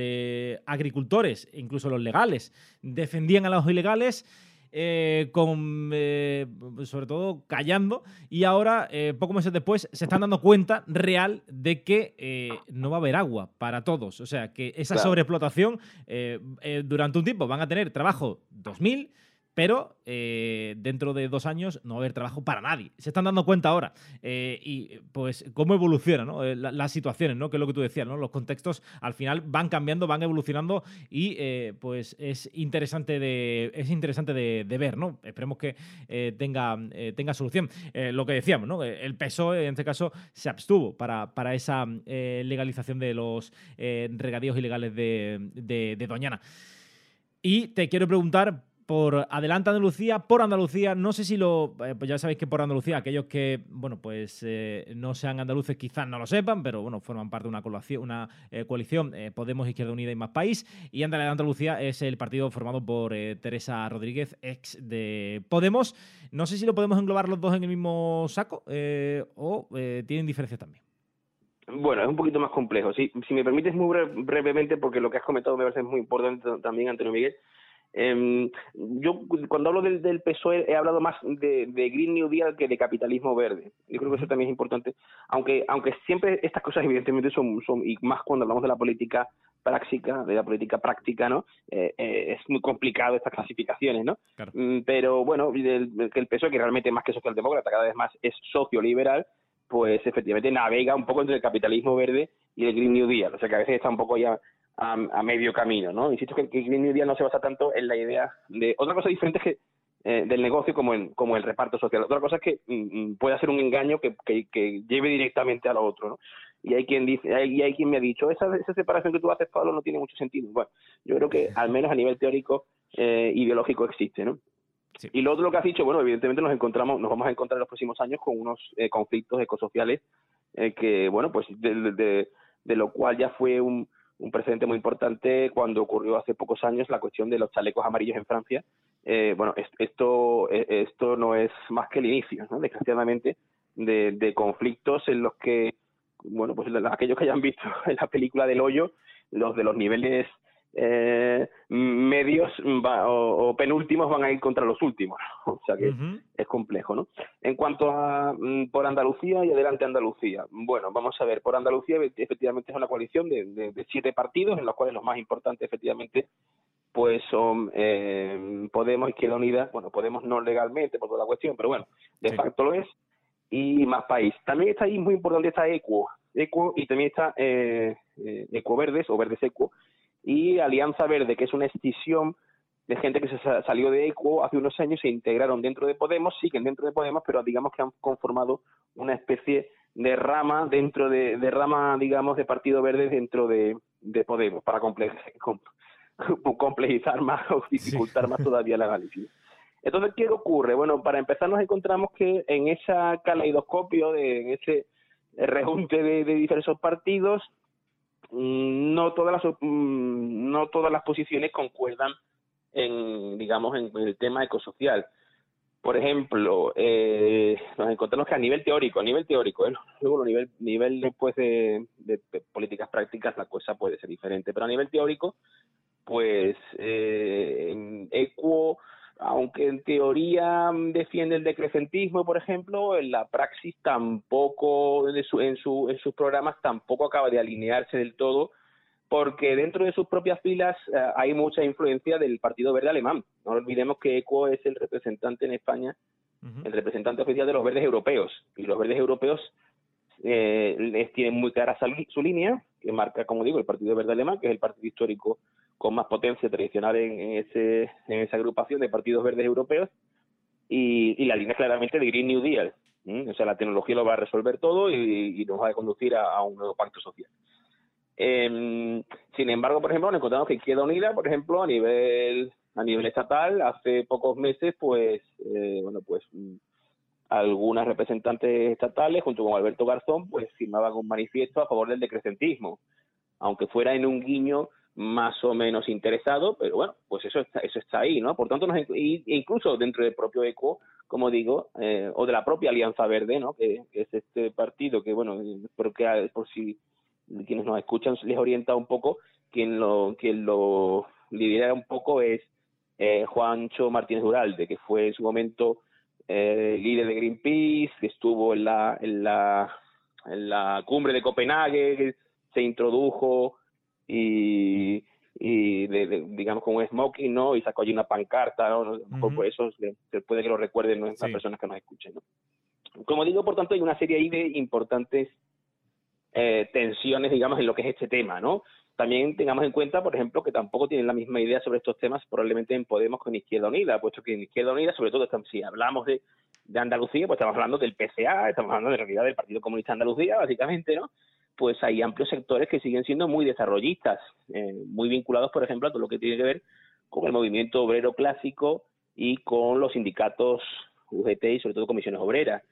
agricultores, incluso los legales, defendían a los ilegales. Eh, con, eh, sobre todo callando, y ahora, eh, pocos meses después, se están dando cuenta real de que no va a haber agua para todos. O sea, que esa sobreexplotación durante un tiempo van a tener trabajo 2000 pero eh, dentro de dos años no va a haber trabajo para nadie. Se están dando cuenta ahora. Eh, y pues cómo evolucionan. Eh, las situaciones, ¿no? que es lo que tú decías, ¿no? los contextos al final van cambiando, van evolucionando y pues es interesante de, es interesante de, ver. ¿no? Esperemos que tenga, tenga solución. lo que decíamos, ¿no? el PSOE en este caso se abstuvo para, para esa legalización de los regadíos ilegales de, de Doñana. Y te quiero preguntar por Adelante Andalucía, por Andalucía. No sé si lo. Eh, pues ya sabéis que por Andalucía, aquellos que, bueno, pues eh, no sean andaluces quizás no lo sepan, pero bueno, forman parte de una eh, coalición Podemos, Izquierda Unida y Más País. Y Adelante Andalucía es el partido formado por Teresa Rodríguez, ex de Podemos. No sé si lo podemos englobar los dos en el mismo saco o tienen diferencias también. Bueno, es un poquito más complejo. Si, si me permites muy brevemente, porque lo que has comentado me parece muy importante también, Antonio Miguel. Eh, yo cuando hablo del, del, PSOE he hablado más de, Green New Deal que de capitalismo verde. Yo creo que eso también es importante, aunque aunque siempre estas cosas evidentemente son, son y más cuando hablamos de la política práctica, de la política práctica, ¿no? Eh, eh, es muy complicado estas clasificaciones, ¿no? Mm, pero bueno, el, el PSOE, que realmente más que socialdemócrata, cada vez más es socioliberal, pues efectivamente navega un poco entre el capitalismo verde y el Green New Deal. O sea que a veces está un poco ya a, medio camino, ¿no? Insisto que, que Green New Deal no se basa tanto en la idea de... Otra cosa diferente es que eh, del negocio como, en, como el reparto social. Otra cosa es que mm, mm, puede ser un engaño que, que, lleve directamente a lo otro, ¿no? Y hay quien dice, hay, hay quien me ha dicho, esa, esa separación que tú haces, Pablo, no tiene mucho sentido. Bueno, yo creo que al menos a nivel teórico, eh, ideológico existe, ¿no? Y lo otro que has dicho, bueno, evidentemente nos encontramos, nos vamos a encontrar en los próximos años con unos eh, conflictos ecosociales eh, que, bueno, pues de, de, de, lo cual ya fue un, un precedente muy importante cuando ocurrió hace pocos años la cuestión de los chalecos amarillos en Francia. Eh, bueno, esto, eh, esto no es más que el inicio, ¿no? desgraciadamente, de, de conflictos en los que, bueno, pues aquellos que hayan visto en la película del hoyo, los de los niveles eh, medios o, penúltimos van a ir contra los últimos. O sea que es complejo, ¿no? En cuanto a mm, por Andalucía y adelante Andalucía. Bueno, vamos a ver, por Andalucía efectivamente es una coalición de, siete partidos, en los cuales los más importantes efectivamente pues son eh, Podemos, Izquierda Unida, bueno, Podemos no legalmente por toda la cuestión, pero bueno, de facto lo es, y Más País. También está ahí muy importante está Equo, Equo y también está eh, eh Eco Verdes o Verdes Equo, y Alianza Verde, que es una escisión de gente que se salió de ECO hace unos años, se integraron dentro de Podemos, siguen dentro de Podemos, pero digamos que han conformado una especie de rama dentro de, de rama, digamos, de Partido Verde dentro de, de Podemos, para complejizar más o dificultar más todavía la análisis. Entonces, ¿qué ocurre? Bueno, para empezar nos encontramos que en ese caleidoscopio, de, en ese rejunte de, de diversos partidos, no todas las mm, no todas las posiciones concuerdan en digamos en el tema ecosocial por ejemplo eh, nos encontramos que a nivel teórico a nivel teórico ¿eh? luego a nivel nivel después de, políticas prácticas la cosa puede ser diferente pero a nivel teórico pues eh, equo aunque en teoría mm, defiende el decrecentismo, por ejemplo, en la praxis tampoco, en, su, en, su, en sus programas tampoco acaba de alinearse del todo, porque dentro de sus propias filas eh, hay mucha influencia del Partido Verde Alemán. No olvidemos que ECO es el representante en España, el representante oficial de los verdes europeos, y los verdes europeos eh, tienen muy clara su línea, que marca, como digo, el Partido Verde Alemán, que es el partido histórico con más potencia tradicional en, ese, en esa agrupación de partidos verdes europeos. y, la línea claramente de Green New Deal. O sea, la tecnología lo va a resolver todo y, nos va a conducir a, un nuevo pacto social. Em, sin embargo, por ejemplo, nos encontramos que Izquierda Unida, por ejemplo, a nivel a nivel estatal, hace pocos meses, pues, eh, bueno, pues mm, algunas representantes estatales, junto con Alberto Garzón, pues firmaban un manifiesto a favor del decrecentismo, aunque fuera en un guiño más o menos interesado, pero bueno, pues eso está, eso está ahí, ¿no? Por tanto, nos, incluso dentro del propio ECO, como digo, eh, o de la propia Alianza Verde, ¿no? Que, es este partido que, bueno, porque por si quienes nos escuchan les orienta un poco, quien lo, quien lo lidera un poco es eh, Juancho Martínez Duralde, que fue en su momento eh, líder de Greenpeace, que estuvo en la, en la, en la cumbre de Copenhague, se introdujo y, y digamos con un smoking, ¿no? Y sacó allí una pancarta, ¿no? Por eso se, puede que lo recuerden las personas que nos escuchen, ¿no? Como digo, por tanto, hay una serie ahí de importantes eh, tensiones, digamos, en lo que es este tema, ¿no? También tengamos en cuenta, por ejemplo, que tampoco tienen la misma idea sobre estos temas probablemente en Podemos con Izquierda Unida, puesto que en Izquierda Unida, sobre todo si hablamos de, de Andalucía, pues estamos hablando del PCA, estamos hablando de realidad del Partido Comunista de Andalucía, básicamente, ¿no? Pues hay amplios sectores que siguen siendo muy desarrollistas, eh, muy vinculados, por ejemplo, a todo lo que tiene que ver con el movimiento obrero clásico y con los sindicatos UGT y sobre todo comisiones obreras.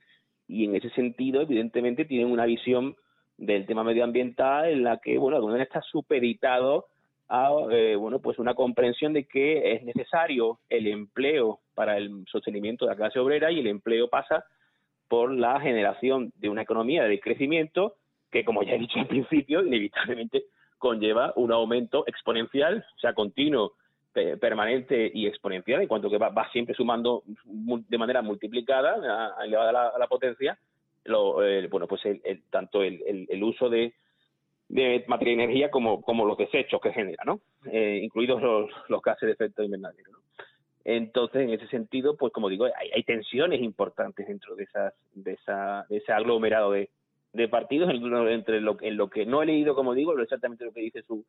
Y en ese sentido, evidentemente, tienen una visión del tema medioambiental en la que, bueno, alguna está supeditado a, eh, bueno, pues una comprensión de que es necesario el empleo para el sostenimiento de la clase obrera y el empleo pasa por la generación de una economía de crecimiento que como ya he dicho al principio, inevitablemente conlleva un aumento exponencial, o sea, continuo, permanente y exponencial, en cuanto que va, siempre sumando de manera multiplicada, elevada a la, potencia, bueno, pues tanto el, uso de, de materia y energía como, como los desechos que genera, ¿no? Eh, incluidos los, los gases de efecto invernadero. ¿no? Entonces, en ese sentido, pues como digo, hay, hay tensiones importantes dentro de, esas, de, esa, de ese aglomerado de, de partidos entre lo, en lo que no he leído, como digo, exactamente lo que dice su,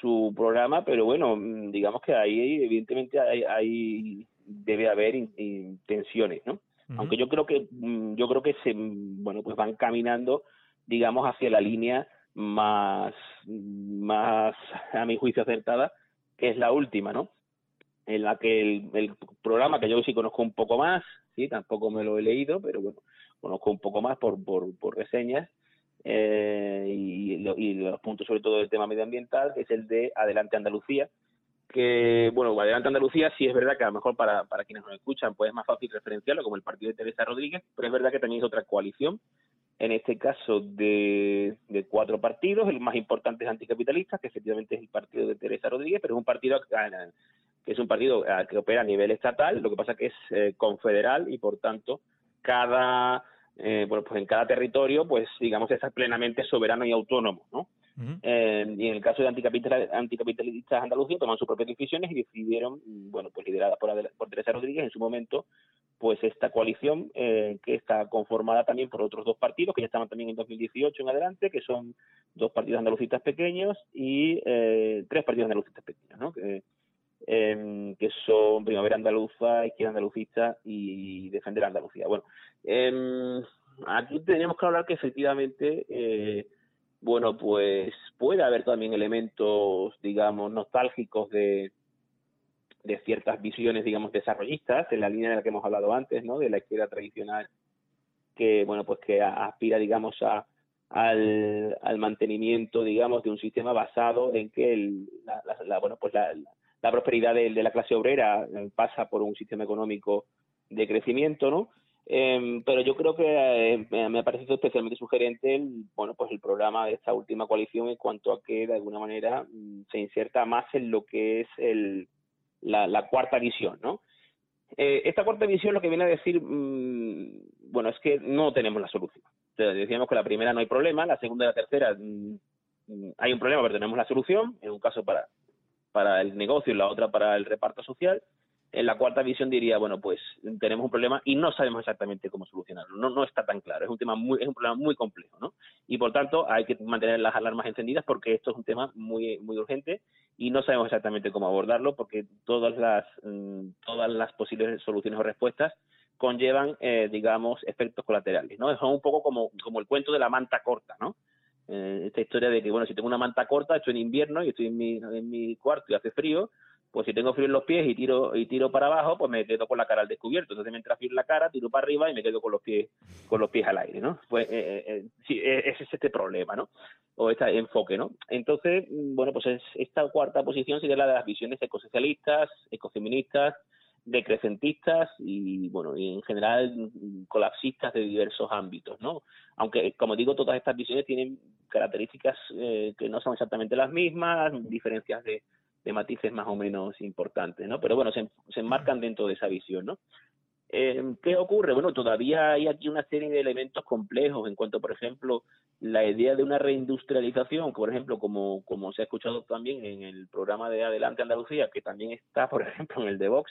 su programa, pero bueno, mm, digamos que ahí evidentemente hay, debe haber tensiones, ¿no? Aunque yo creo que mm, yo creo que se bueno pues van caminando, digamos, hacia la línea más más a mi juicio acertada, que es la última, ¿no? En la que el, el programa que yo sí conozco un poco más, sí, tampoco me lo he leído, pero bueno, conozco un poco más por, por, por reseñas, eh, y, y, los puntos sobre todo del tema medioambiental, que es el de Adelante Andalucía, que, bueno, Adelante Andalucía sí es verdad que a lo mejor para, para quienes nos escuchan pues es más fácil referenciarlo como el partido de Teresa Rodríguez, pero es verdad que también es otra coalición, en este caso de, de cuatro partidos, el más importante es anticapitalistas, que efectivamente es el partido de Teresa Rodríguez, pero es un partido que es un partido que opera a nivel estatal, lo que pasa que es eh, confederal y por tanto cada eh, bueno, pues en cada territorio, pues digamos, es plenamente soberano y autónomo, ¿no? eh, y en el caso de anticapitalistas Andalucía toman sus propias decisiones y decidieron, bueno, pues liderada por, por Teresa Rodríguez en su momento, pues esta coalición eh, que está conformada también por otros dos partidos que ya estaban también en 2018 en adelante, que son dos partidos andalucistas pequeños y eh, tres partidos andalucistas pequeños, ¿no? Que, eh, que son Primavera Andaluza, Izquierda Andalucista y Defender Andalucía. Bueno, eh, aquí tenemos que hablar que efectivamente, eh, bueno, pues puede haber también elementos, digamos, nostálgicos de, ciertas visiones, digamos, desarrollistas, en la línea de la que hemos hablado antes, ¿no? De la izquierda tradicional que, bueno, pues que aspira, digamos, a, al, mantenimiento, digamos, de un sistema basado en que el, la, bueno, pues la, la prosperidad de, la clase obrera eh, pasa por un sistema económico de crecimiento, ¿no? Em, pero yo creo que eh, me ha parecido especialmente sugerente el, bueno, pues el programa de esta última coalición en cuanto a que de alguna manera mm, se inserta más en lo que es el, la, cuarta visión, ¿no? Eh, esta cuarta visión lo que viene a decir, mm, bueno, es que no tenemos la solución. decíamos que la primera no hay problema, la segunda y la tercera mm, hay un problema, pero tenemos la solución, en un caso para para el negocio y la otra para el reparto social. En la cuarta visión diría, bueno, pues tenemos un problema y no sabemos exactamente cómo solucionarlo. No, no está tan claro. Es un tema muy, es un problema muy complejo, ¿no? Y por tanto hay que mantener las alarmas encendidas porque esto es un tema muy, muy urgente y no sabemos exactamente cómo abordarlo porque todas las, mm, todas las posibles soluciones o respuestas conllevan, eh, digamos, efectos colaterales, ¿no? Son un poco como, como el cuento de la manta corta, ¿no? Eh, esta historia de que, bueno, si tengo una manta corta, estoy en invierno y estoy en mi, en mi cuarto y hace frío, pues si tengo frío en los pies y tiro y tiro para abajo, pues me quedo con la cara al descubierto. Entonces mientras frío en la cara, tiro para arriba y me quedo con los pies con los pies al aire, ¿no? Pues eh, eh, sí, ese es este problema, ¿no? O este enfoque, ¿no? Entonces, mm, bueno, pues esta cuarta posición sería la de las visiones ecosocialistas, ecofeministas, decrecentistas y, bueno, y en general colapsistas de diversos ámbitos, ¿no? Aunque, como digo, todas estas visiones tienen características eh, que no son exactamente las mismas, diferencias de, matices más o menos importantes, ¿no? Pero bueno, se, se enmarcan dentro de esa visión, ¿no? Eh, ¿Qué ocurre? Bueno, todavía hay aquí una serie de elementos complejos en cuanto, por ejemplo, la idea de una reindustrialización, por ejemplo, como, como se ha escuchado también en el programa de Adelante Andalucía, que también está, por ejemplo, en el de Vox,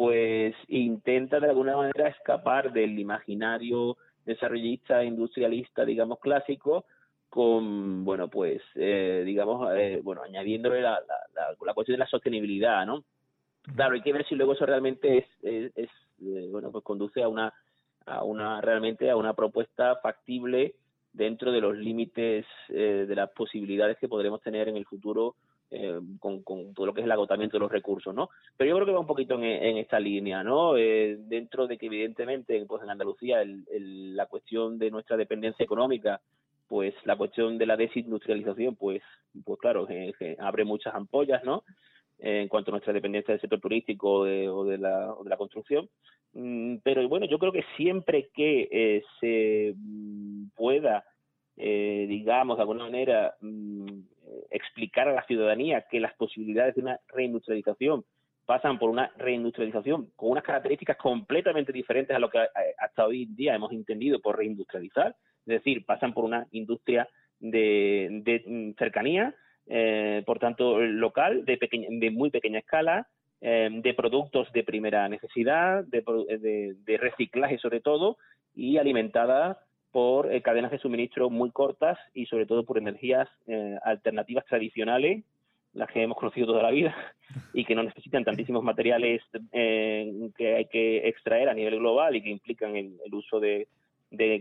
pues intenta de alguna manera escapar del imaginario desarrollista industrialista, digamos, clásico, con, bueno, pues, eh, digamos, eh, bueno, añadiéndole la, la, la, cuestión de la sostenibilidad, ¿no? Claro, hay que ver si luego eso realmente es, es, eh, bueno, pues conduce a una, a una, realmente a una propuesta factible dentro de los límites de las posibilidades que podremos tener en el futuro eh, con, todo lo que es el agotamiento de los recursos, ¿no? Pero yo creo que va un poquito en, esta línea, ¿no? Eh, dentro de que evidentemente, pues en Andalucía la cuestión de nuestra dependencia económica, pues la cuestión de la desindustrialización, pues, pues claro, abre muchas ampollas, ¿no? en cuanto a nuestra dependencia del sector turístico o de, la, o de la construcción. Mm, pero bueno, yo creo que siempre que eh, se mm, pueda, digamos, de alguna manera, mm, explicar a la ciudadanía que las posibilidades de una reindustrialización pasan por una reindustrialización con unas características completamente diferentes a lo que eh, hasta hoy en día hemos entendido por reindustrializar, es decir, pasan por una industria de, mm, cercanía, eh, por tanto local, de, de muy pequeña escala, eh, de productos de primera necesidad, de, de reciclaje sobre todo, y alimentada por eh, cadenas de suministro muy cortas y sobre todo por energías eh, alternativas tradicionales, las que hemos conocido toda la vida y que no necesitan tantísimos materiales eh, que hay que extraer a nivel global y que implican el, uso de,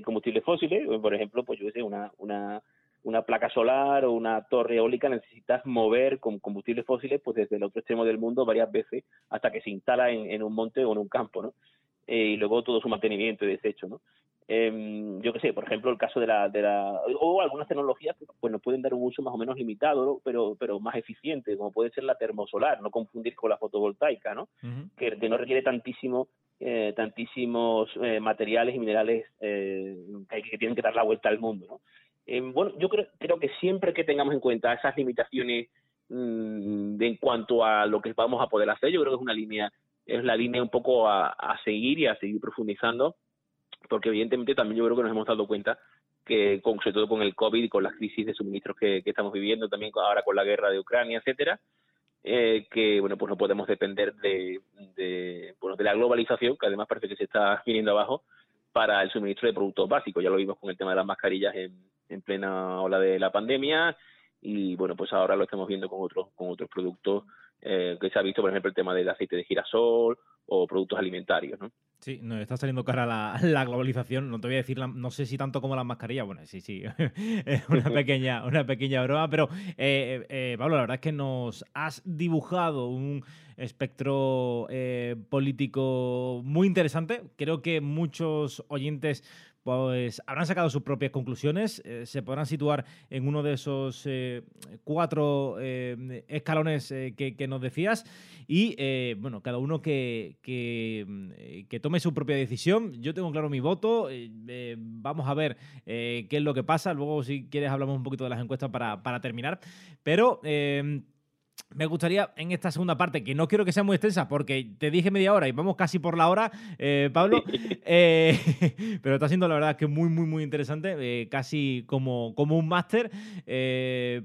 combustibles fósiles. Por ejemplo, pues yo sé, una, una, una placa solar o una torre eólica necesitas mover con combustibles fósiles pues desde el otro extremo del mundo varias veces hasta que se instala en, en un monte o en un campo, ¿no? y luego todo su mantenimiento y desecho, ¿no? Eh, yo qué sé, por ejemplo, el caso de la, de la o algunas tecnologías pues nos pueden dar un uso más o menos limitado, pero pero más eficiente, como puede ser la termosolar, no confundir con la fotovoltaica, ¿no? que, no requiere tantísimo eh, tantísimos eh, materiales y minerales eh, que, tienen que dar la vuelta al mundo, ¿no? Em, bueno, yo creo, creo que siempre que tengamos en cuenta esas limitaciones mm, en cuanto a lo que vamos a poder hacer, yo creo que es una línea es la línea un poco a, a seguir y a seguir profundizando porque evidentemente también yo creo que nos hemos dado cuenta que, con, sobre todo con el COVID y con las crisis de suministros que, estamos viviendo, también ahora con la guerra de Ucrania, etcétera, eh, que bueno pues no podemos depender de, bueno, de la globalización, que además parece que se está viniendo abajo, para el suministro de productos básicos. Ya lo vimos con el tema de las mascarillas en, en plena ola de la pandemia y bueno pues ahora lo estamos viendo con otros con otros productos eh, que se ha visto por ejemplo el tema del aceite de girasol o productos alimentarios ¿no? Sí, nos está saliendo cara la, la globalización. No te voy a decir, no sé si tanto como las mascarillas. Bueno, sí, sí, una pequeña, una pequeña broma. Pero, eh, eh, Pablo, la verdad es que nos has dibujado un espectro eh, político muy interesante. Creo que muchos oyentes habrán sacado sus propias conclusiones, eh, se podrán situar en uno de esos eh, cuatro eh, escalones que, nos decías. Y, bueno, cada uno que, que, tome su propia decisión. Yo tengo claro mi voto, vamos a ver qué es lo que pasa, luego si quieres hablamos un poquito de las encuestas para, para terminar, pero me gustaría en esta segunda parte, que no quiero que sea muy extensa porque te dije media hora y vamos casi por la hora, eh, Pablo, eh, pero está siendo la verdad que muy, muy, muy interesante, eh, casi como, como un máster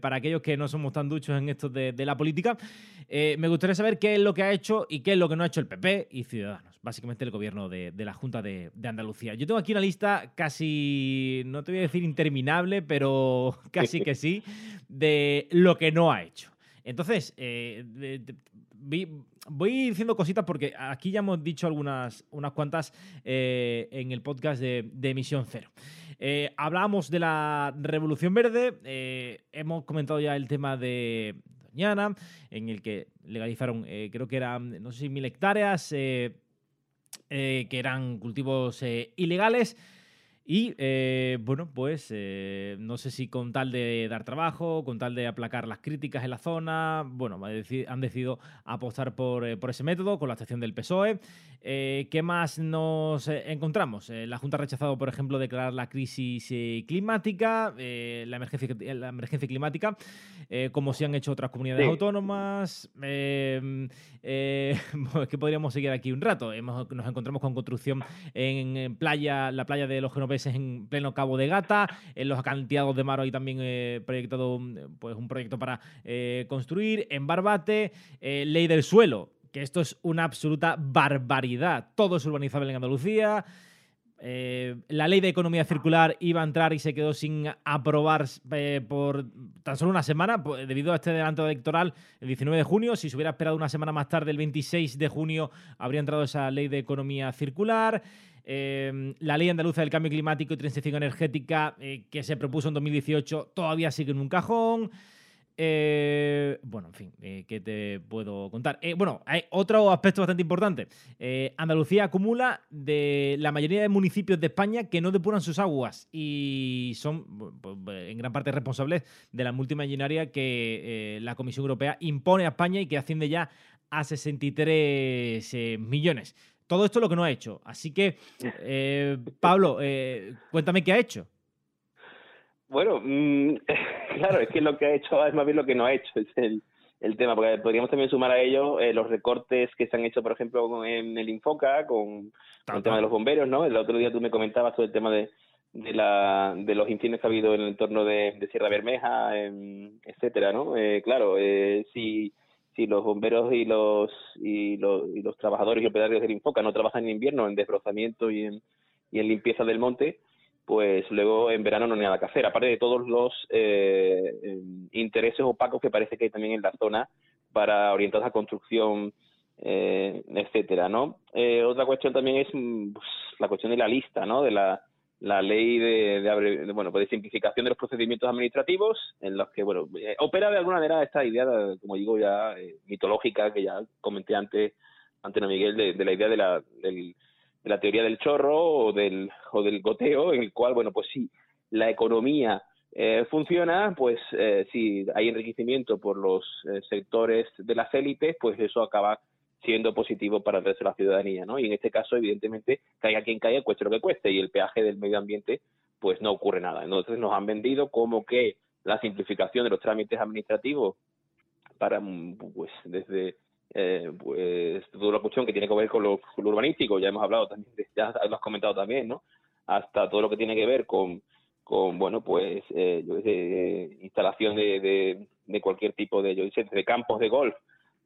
para aquellos que no somos tan duchos en esto de, la política. me gustaría saber qué es lo que ha hecho y qué es lo que no ha hecho el PP y Ciudadanos, básicamente el gobierno de, la Junta de, de, Andalucía. Yo tengo aquí una lista casi, no te voy a decir interminable, pero casi que sí, de lo que no ha hecho. Entonces, eh, voy diciendo cositas porque aquí ya hemos dicho algunas unas cuantas eh, en el podcast de, Emisión Cero. Eh, hablábamos de la Revolución Verde, hemos comentado ya el tema de Doñana, en el que legalizaron, creo que eran, no sé si mil hectáreas, que eran cultivos ilegales. Y eh, bueno, pues eh, no sé si con tal de dar trabajo, con tal de aplacar las críticas en la zona, bueno, han decidido apostar por, eh, por ese método con la estación del PSOE. ¿Qué más nos encontramos? la Junta ha rechazado, por ejemplo, declarar la crisis climática, la, emergencia, la emergencia climática, como se han hecho otras comunidades autónomas. Em, pues que podríamos seguir aquí un rato. nos encontramos con construcción en playa, la playa de los genoveses en pleno Cabo de Gata. En los acantilados de Maro hay también eh, proyectado pues, un proyecto para eh, construir. En Barbate, eh, ley del suelo, que esto es una absoluta barbaridad. Todo es urbanizable en Andalucía. la ley de economía circular iba a entrar y se quedó sin aprobar por tan solo una semana pues, debido a este adelanto electoral el 19 de junio. Si se hubiera esperado una semana más tarde, el 26 de junio, habría entrado esa ley de economía circular. Em, la ley andaluza del cambio climático y transición energética eh, que se propuso en 2018 todavía sigue en un cajón. Eh, bueno, en fin, eh, ¿qué te puedo contar? bueno, hay otro aspecto bastante importante. Andalucía acumula de la mayoría de municipios de España que no depuran sus aguas y son en gran parte responsables de la multimillonaria que la Comisión Europea impone a España y que asciende ya a 63 millones. Todo esto es lo que no ha hecho. Así que, eh, Pablo, eh, cuéntame qué ha hecho. Bueno, mm, claro, es que lo que ha hecho es más bien lo que no ha hecho, es el, el tema, porque podríamos también sumar a ello eh, los recortes que se han hecho, por ejemplo, en el Infoca, con, el tema de los bomberos, ¿no? El otro día tú me comentabas sobre el tema de, de, la, de los incendios que ha habido en el entorno de, Sierra Bermeja, etcétera, ¿no? Eh, claro, eh, si si los bomberos y los, y los, y los trabajadores y operarios del Infoca no trabajan en invierno en desbrozamiento y en, y en limpieza del monte, pues luego en verano no hay nada que hacer, aparte de todos los eh, em, intereses opacos que parece que hay también en la zona para orientados a construcción, eh, etcétera, ¿no? Eh, otra cuestión también es mm, pues, la cuestión de la lista, ¿no? De la la ley de, bueno pues de simplificación de los procedimientos administrativos en los que bueno eh, opera de alguna manera esta idea como digo ya eh, mitológica que ya comenté antes Antonio Miguel de, la idea de la de la teoría del chorro o del o del goteo en el cual bueno pues si la economía eh, funciona pues si hay enriquecimiento por los sectores de las élites pues eso acaba siendo positivo para el resto de la ciudadanía, ¿no? Y en este caso, evidentemente, caiga quien caiga, cueste lo que cueste, y el peaje del medio ambiente, pues no ocurre nada. Entonces nos han vendido como que la simplificación de los trámites administrativos para, pues, desde eh, pues toda la cuestión que tiene que ver con lo, urbanístico, ya hemos hablado también, ya lo has comentado también, ¿no? Hasta todo lo que tiene que ver con, con bueno, pues, eh, yo sé, instalación de, de, de, cualquier tipo de, yo sé, de campos de golf,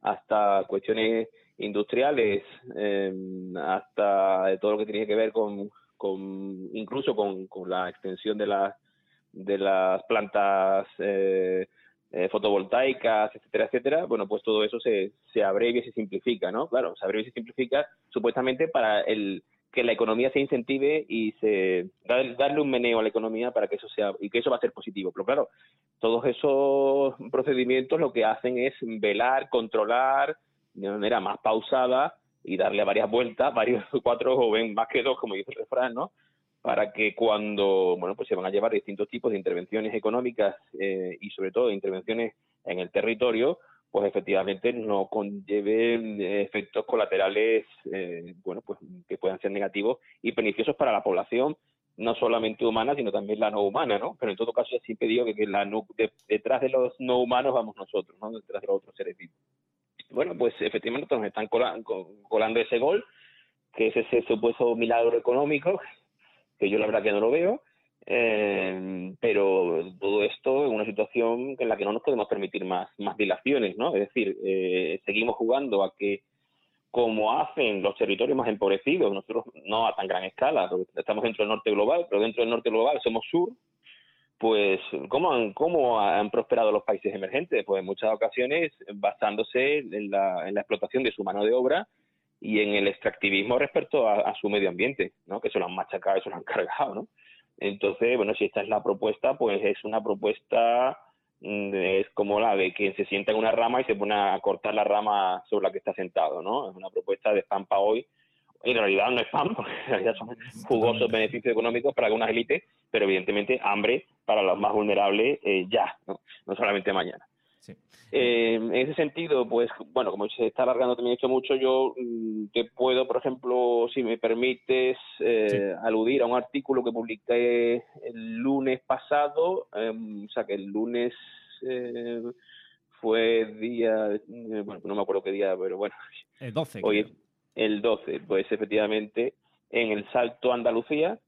hasta cuestiones industriales, eh, hasta todo lo que tiene que ver con, con incluso con, con la extensión de las de las plantas eh, eh, fotovoltaicas, etcétera, etcétera, bueno, pues todo eso se, se abrevia y se simplifica, ¿no? Claro, se abrevia y se simplifica supuestamente para el que la economía se incentive y se darle un meneo a la economía para que eso sea y que eso va a ser positivo. Pero claro, todos esos procedimientos lo que hacen es velar, controlar, de manera más pausada y darle varias vueltas, varios cuatro o ven más que dos, como dice el refrán, ¿no? Para que cuando, bueno, pues se van a llevar distintos tipos de intervenciones económicas eh, y sobre todo de intervenciones en el territorio, pues efectivamente no conlleven efectos colaterales, eh, bueno, pues que puedan ser negativos y beneficiosos para la población, no solamente humana, sino también la no humana, ¿no? Pero en todo caso, siempre digo que, la detrás de los no humanos vamos nosotros, ¿no? Detrás de los otros seres vivos bueno, pues efectivamente nos están colando, ese gol, que es ese supuesto milagro económico, que yo la verdad que no lo veo, eh, pero todo esto en una situación en la que no nos podemos permitir más, más dilaciones, ¿no? Es decir, eh, seguimos jugando a que como hacen los territorios más empobrecidos, nosotros no a tan gran escala, estamos dentro del norte global, pero dentro del norte global somos sur, pues, ¿cómo han, ¿cómo han prosperado los países emergentes? Pues en muchas ocasiones basándose en la, explotación de su mano de obra y en el extractivismo respecto a, su medio ambiente, ¿no? Que se lo han machacado, eso lo han cargado, ¿no? Entonces, bueno, si esta es la propuesta, pues es una propuesta, mm, es como la de quien se sienta en una rama y se pone a cortar la rama sobre la que está sentado, ¿no? Es una propuesta de spam para hoy. En realidad no es spam, porque en realidad son jugosos beneficios económicos para algunas élites, pero evidentemente hambre para los más vulnerables eh, ya, ¿no? no solamente mañana. Eh, en ese sentido, pues bueno, como se está alargando también hecho mucho, yo mm, te puedo, por ejemplo, si me permites, eh, aludir a un artículo que publiqué el lunes pasado, em, o sea que el lunes fue día, bueno, no me acuerdo qué día, pero bueno. El 12. Hoy, el 12, pues efectivamente, en el Salto Andalucía,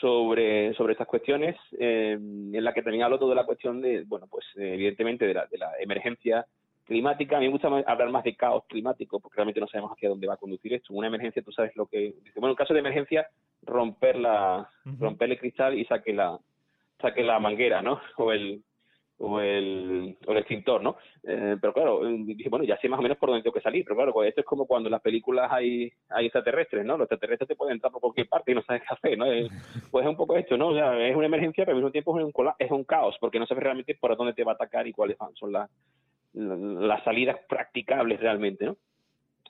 sobre, sobre estas cuestiones, eh, en la que también hablo toda la cuestión de, bueno, pues evidentemente de la, de la emergencia climática. A mí me gusta hablar más de caos climático, porque realmente no sabemos hacia dónde va a conducir esto. Una emergencia, tú sabes lo que... Bueno, en caso de emergencia, romper la, romper el cristal y saque la, saque la manguera, ¿no? O el, o el, o el extintor, ¿no? Eh, pero claro, dije, bueno, ya sé más o menos por dónde tengo que salir, pero claro, pues esto es como cuando en las películas hay, hay extraterrestres, ¿no? Los extraterrestres te pueden entrar por cualquier parte y no sabes qué hacer, ¿no? pues es un poco esto, ¿no? O sea, es una emergencia, pero al mismo tiempo es un, es un caos, porque no sabes realmente por dónde te va a atacar y cuáles son las, las salidas practicables realmente, ¿no?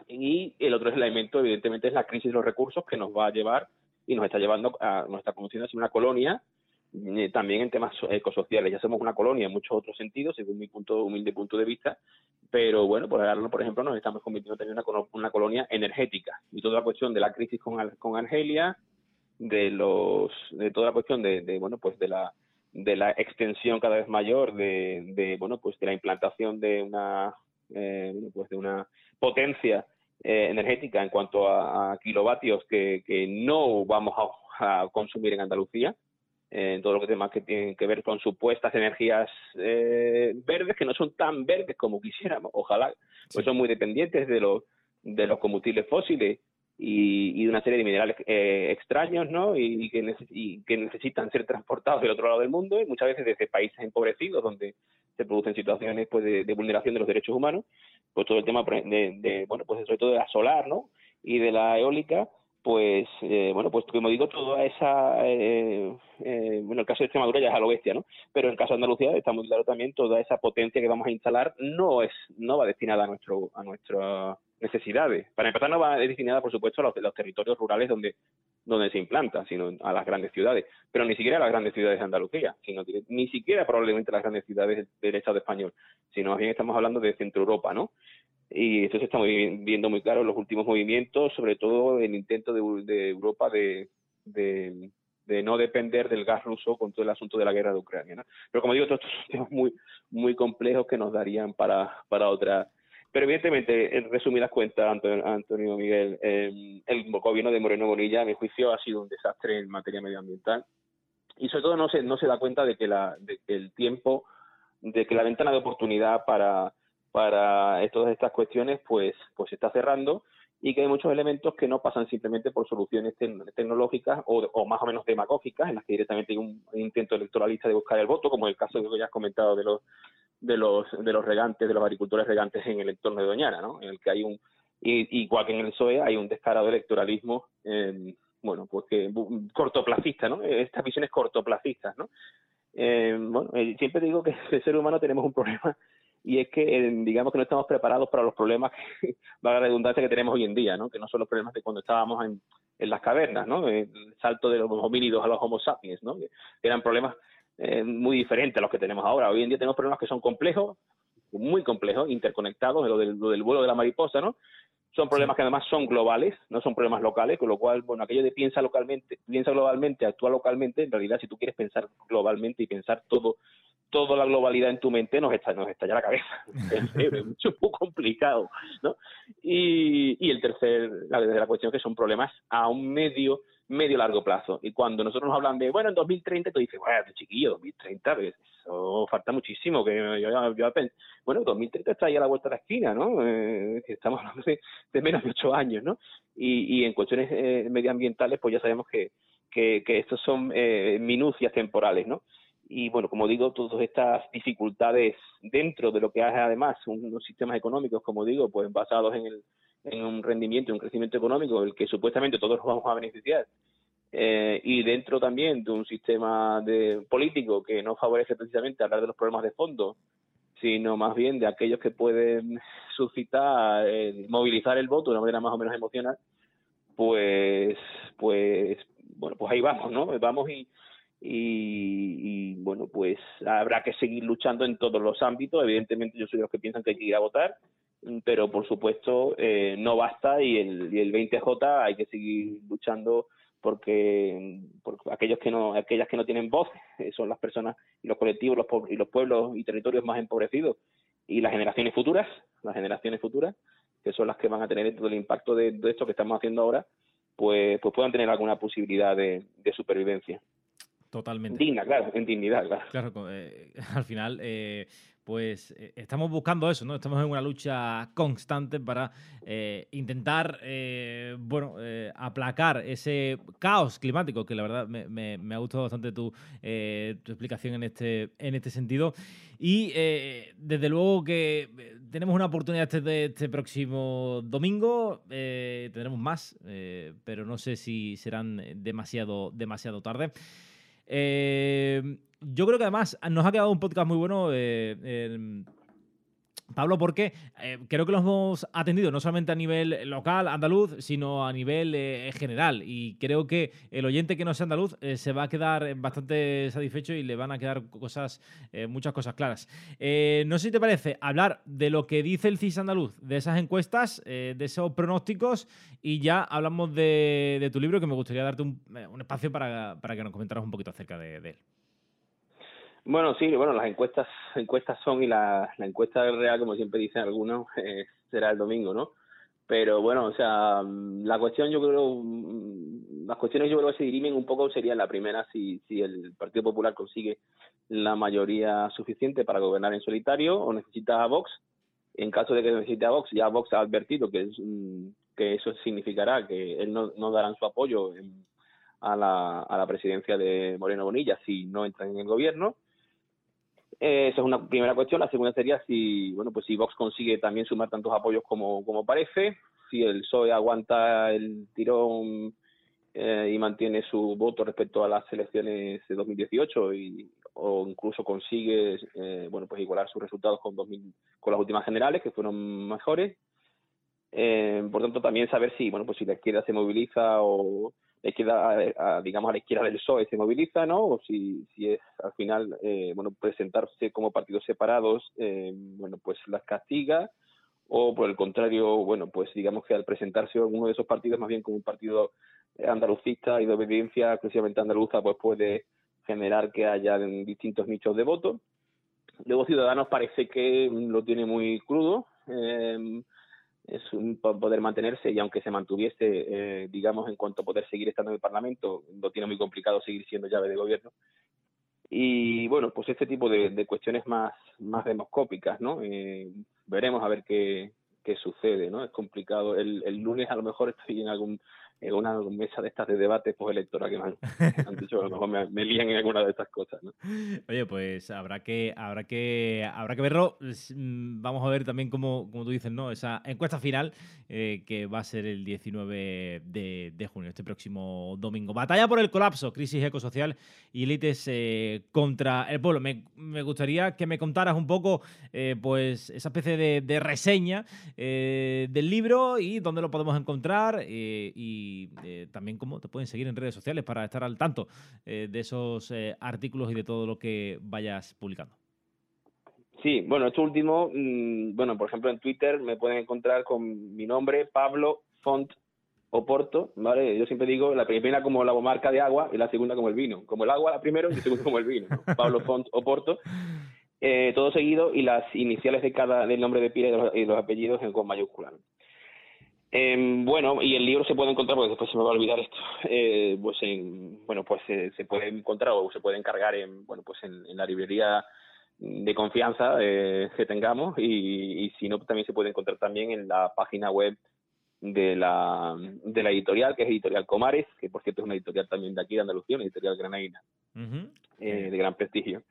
Y el otro elemento, evidentemente, es la crisis de los recursos que nos va a llevar y nos está llevando a, nos está conduciendo a una colonia eh, también en temas ecosociales. Ya somos una colonia en muchos otros sentidos, según mi punto humilde punto de vista, pero bueno, por ahora, por ejemplo, nos estamos convirtiendo también en una, colonia energética. Y toda la cuestión de la crisis con, con Argelia, de los de toda la cuestión de, bueno pues de la de la extensión cada vez mayor de, de bueno pues de la implantación de una eh, pues de una potencia eh, energética en cuanto a, kilovatios que no vamos a consumir en Andalucía en todo lo que temas que tienen que ver con supuestas energías eh, verdes que no son tan verdes como quisiéramos, ojalá, pues son muy dependientes de los de los combustibles fósiles y, de una serie de minerales eh, extraños, ¿no? Y, que que necesitan ser transportados del otro lado del mundo y muchas veces desde países empobrecidos donde se producen situaciones pues de, de vulneración de los derechos humanos, pues todo el tema de, de bueno pues sobre todo de la solar, ¿no? Y de la eólica pues eh, bueno pues como digo toda esa eh, eh, bueno el caso de Extremadura ya es a bestia no pero en el caso de Andalucía está muy también toda esa potencia que vamos a instalar no es no va destinada a nuestro a nuestras necesidades. Para empezar no va destinada por supuesto a los, los territorios rurales donde donde se implanta sino a las grandes ciudades. Pero ni siquiera a las grandes ciudades de Andalucía sino ni siquiera probablemente a las grandes ciudades del Estado español sino más bien estamos hablando de Centro Europa no y se está viendo muy claro los últimos movimientos, sobre todo el intento de, Europa de, de, no depender del gas ruso con todo el asunto de la guerra de Ucrania. Pero como digo, estos son temas muy, muy complejos que nos darían para, para otra. Pero evidentemente, en resumidas cuentas, Antonio, Miguel, eh, el gobierno de Moreno Bonilla, a mi juicio, ha sido un desastre en materia medioambiental y sobre todo no se, no se da cuenta de que, la, de que el tiempo, de que la ventana de oportunidad para para todas estas cuestiones pues pues se está cerrando y que hay muchos elementos que no pasan simplemente por soluciones tecnológicas o, más o menos demagógicas en las que directamente hay un, intento electoralista de buscar el voto como el caso que ya has comentado de los de los de los regantes de los agricultores regantes en el entorno de Doñana ¿no? en el que hay un igual que en el PSOE hay un descarado electoralismo bueno pues que cortoplacista no estas visiones cortoplacistas no eh, bueno siempre digo que el ser humano tenemos un problema y es que eh, digamos que no estamos preparados para los problemas va la redundancia que tenemos hoy en día, ¿no? Que no son los problemas de cuando estábamos en, en las cavernas, ¿no? El salto de los homínidos a los homo sapiens, ¿no? Que eran problemas eh, muy diferentes a los que tenemos ahora. Hoy en día tenemos problemas que son complejos, muy complejos, interconectados, lo del, lo del vuelo de la mariposa, ¿no? Son problemas que además son globales, no son problemas locales, con lo cual, bueno, aquello de piensa localmente, piensa globalmente, actúa localmente, en realidad si tú quieres pensar globalmente y pensar todo toda la globalidad en tu mente nos, está, nos estalla la cabeza. es mucho muy complicado, ¿no? Y, y el tercer, la, la cuestión es que son problemas a un medio, medio largo plazo. Y cuando nosotros nos hablan de, bueno, en 2030, tú dices, bueno, chiquillo, 2030, pues, eso falta muchísimo. que yo, yo, Bueno, 2030 está ahí a la vuelta de la esquina, ¿no? Eh, estamos hablando de, menos de ocho años, ¿no? Y, en cuestiones eh, medioambientales, pues ya sabemos que, que, que estos son eh, minucias temporales, ¿no? Y bueno, como digo, todas estas dificultades dentro de lo que es además unos sistemas económicos, como digo, pues basados en, el, en un rendimiento, un crecimiento económico, el que supuestamente todos nos vamos a beneficiar, eh, y dentro también de un sistema de político que no favorece precisamente hablar de los problemas de fondo, sino más bien de aquellos que pueden suscitar, eh, movilizar el voto de una manera más o menos emocional, pues, pues, bueno, pues ahí vamos, ¿no? Vamos y, y, bueno, pues habrá que seguir luchando en todos los ámbitos. Evidentemente yo soy de los que piensan que hay que ir a votar, pero por supuesto eh, no basta y el, y el 20J hay que seguir luchando porque, porque aquellos que no, aquellas que no tienen voz eh, son las personas y los colectivos los, y los pueblos y territorios más empobrecidos y las generaciones futuras, las generaciones futuras, que son las que van a tener todo el impacto de, esto que estamos haciendo ahora, pues, pues puedan tener alguna posibilidad de supervivencia. Totalmente. Digna, claro, en dignidad, claro. Claro, eh, al final, eh, pues eh, estamos buscando eso, ¿no? Estamos en una lucha constante para intentar, bueno, aplacar ese caos climático, que la verdad me, ha gustado bastante tu, tu, explicación en este, en este sentido. Y desde luego que tenemos una oportunidad este, este próximo domingo, tendremos más, pero no sé si serán demasiado, demasiado tarde. Eh, yo creo que además nos ha quedado un podcast muy bueno. Eh, Pablo, porque eh, creo que lo hemos atendido no solamente a nivel local, andaluz, sino a nivel general. Y creo que el oyente que no sea andaluz se va a quedar bastante satisfecho y le van a quedar cosas, muchas cosas claras. no sé si te parece hablar de lo que dice el CIS andaluz, de esas encuestas, de esos pronósticos, y ya hablamos de, tu libro, que me gustaría darte un, espacio para, que nos comentaras un poquito acerca de él. Bueno, sí, bueno, las encuestas encuestas son y la, la encuesta real, como siempre dicen algunos, eh, será el domingo, ¿no? Pero bueno, o sea, mm, la cuestión yo creo, mm, las cuestiones yo creo que se dirimen un poco sería la primera si, si el Partido Popular consigue la mayoría suficiente para gobernar en solitario o necesita a Vox. En caso de que necesite a Vox, ya Vox ha advertido que, es, que eso significará que él no, no darán su apoyo a, la, a la presidencia de Moreno Bonilla si no entran en el gobierno eh, esa es una primera cuestión. La segunda sería si, bueno, pues si Vox consigue también sumar tantos apoyos como, como parece, si el PSOE aguanta el tirón eh, y mantiene su voto respecto a las elecciones de 2018 y, o incluso consigue, eh, bueno, pues igualar sus resultados con, 2000, con las últimas generales, que fueron mejores. por tanto, también saber si, bueno, pues si la izquierda se moviliza o la izquierda, digamos, a la izquierda del PSOE se moviliza, ¿no? O si, si es al final, eh, bueno, presentarse como partidos separados, eh, bueno, pues las castiga, o por el contrario, bueno, pues digamos que al presentarse uno de esos partidos más bien como un partido andalucista y de obediencia exclusivamente andaluza, pues puede generar que haya distintos nichos de voto. Luego Ciudadanos parece que lo tiene muy crudo. Eh, es un poder mantenerse y aunque se mantuviese, eh, digamos, en cuanto a poder seguir estando en el Parlamento, lo tiene muy complicado seguir siendo llave de gobierno. Y bueno, pues este tipo de, cuestiones más, más demoscópicas, ¿no? Eh, veremos a ver qué, qué sucede, ¿no? Es complicado. El, el lunes a lo mejor estoy en algún en una mesa de estas de debate postelectoral que me han, dicho a lo mejor me, lían en alguna de estas cosas. ¿no? Oye, pues habrá que, habrá que, habrá que verlo. Mm, vamos a ver también como, como tú dices, ¿no? Esa encuesta final eh, que va a ser el 19 de, junio, este próximo domingo. Batalla por el colapso, crisis ecosocial y élites eh, contra el pueblo. Me, me, gustaría que me contaras un poco, eh, pues, esa especie de, de reseña del libro y dónde lo podemos encontrar y eh, también cómo te pueden seguir en redes sociales para estar al tanto eh, de esos eh, artículos y de todo lo que vayas publicando. Sí, bueno, esto último, mm, bueno, por ejemplo en Twitter me pueden encontrar con mi nombre, Pablo Font Oporto, ¿vale? Yo siempre digo la primera como la marca de agua y la segunda como el vino. Como el agua la primero y la segunda como el vino. Pablo Font Oporto. todo seguido y las iniciales de cada del nombre de pila y los, apellidos en, con mayúsculas. Eh, bueno, y el libro se puede encontrar, porque después se me va a olvidar esto, eh, pues en, bueno, pues eh, se puede encontrar o se puede encargar en, bueno, pues en, la librería de confianza eh, que tengamos y, y, si no, también se puede encontrar también en la página web de la, de la editorial, que es Editorial Comares, que por cierto es una editorial también de aquí de Andalucía, una editorial granadina, eh, de gran prestigio.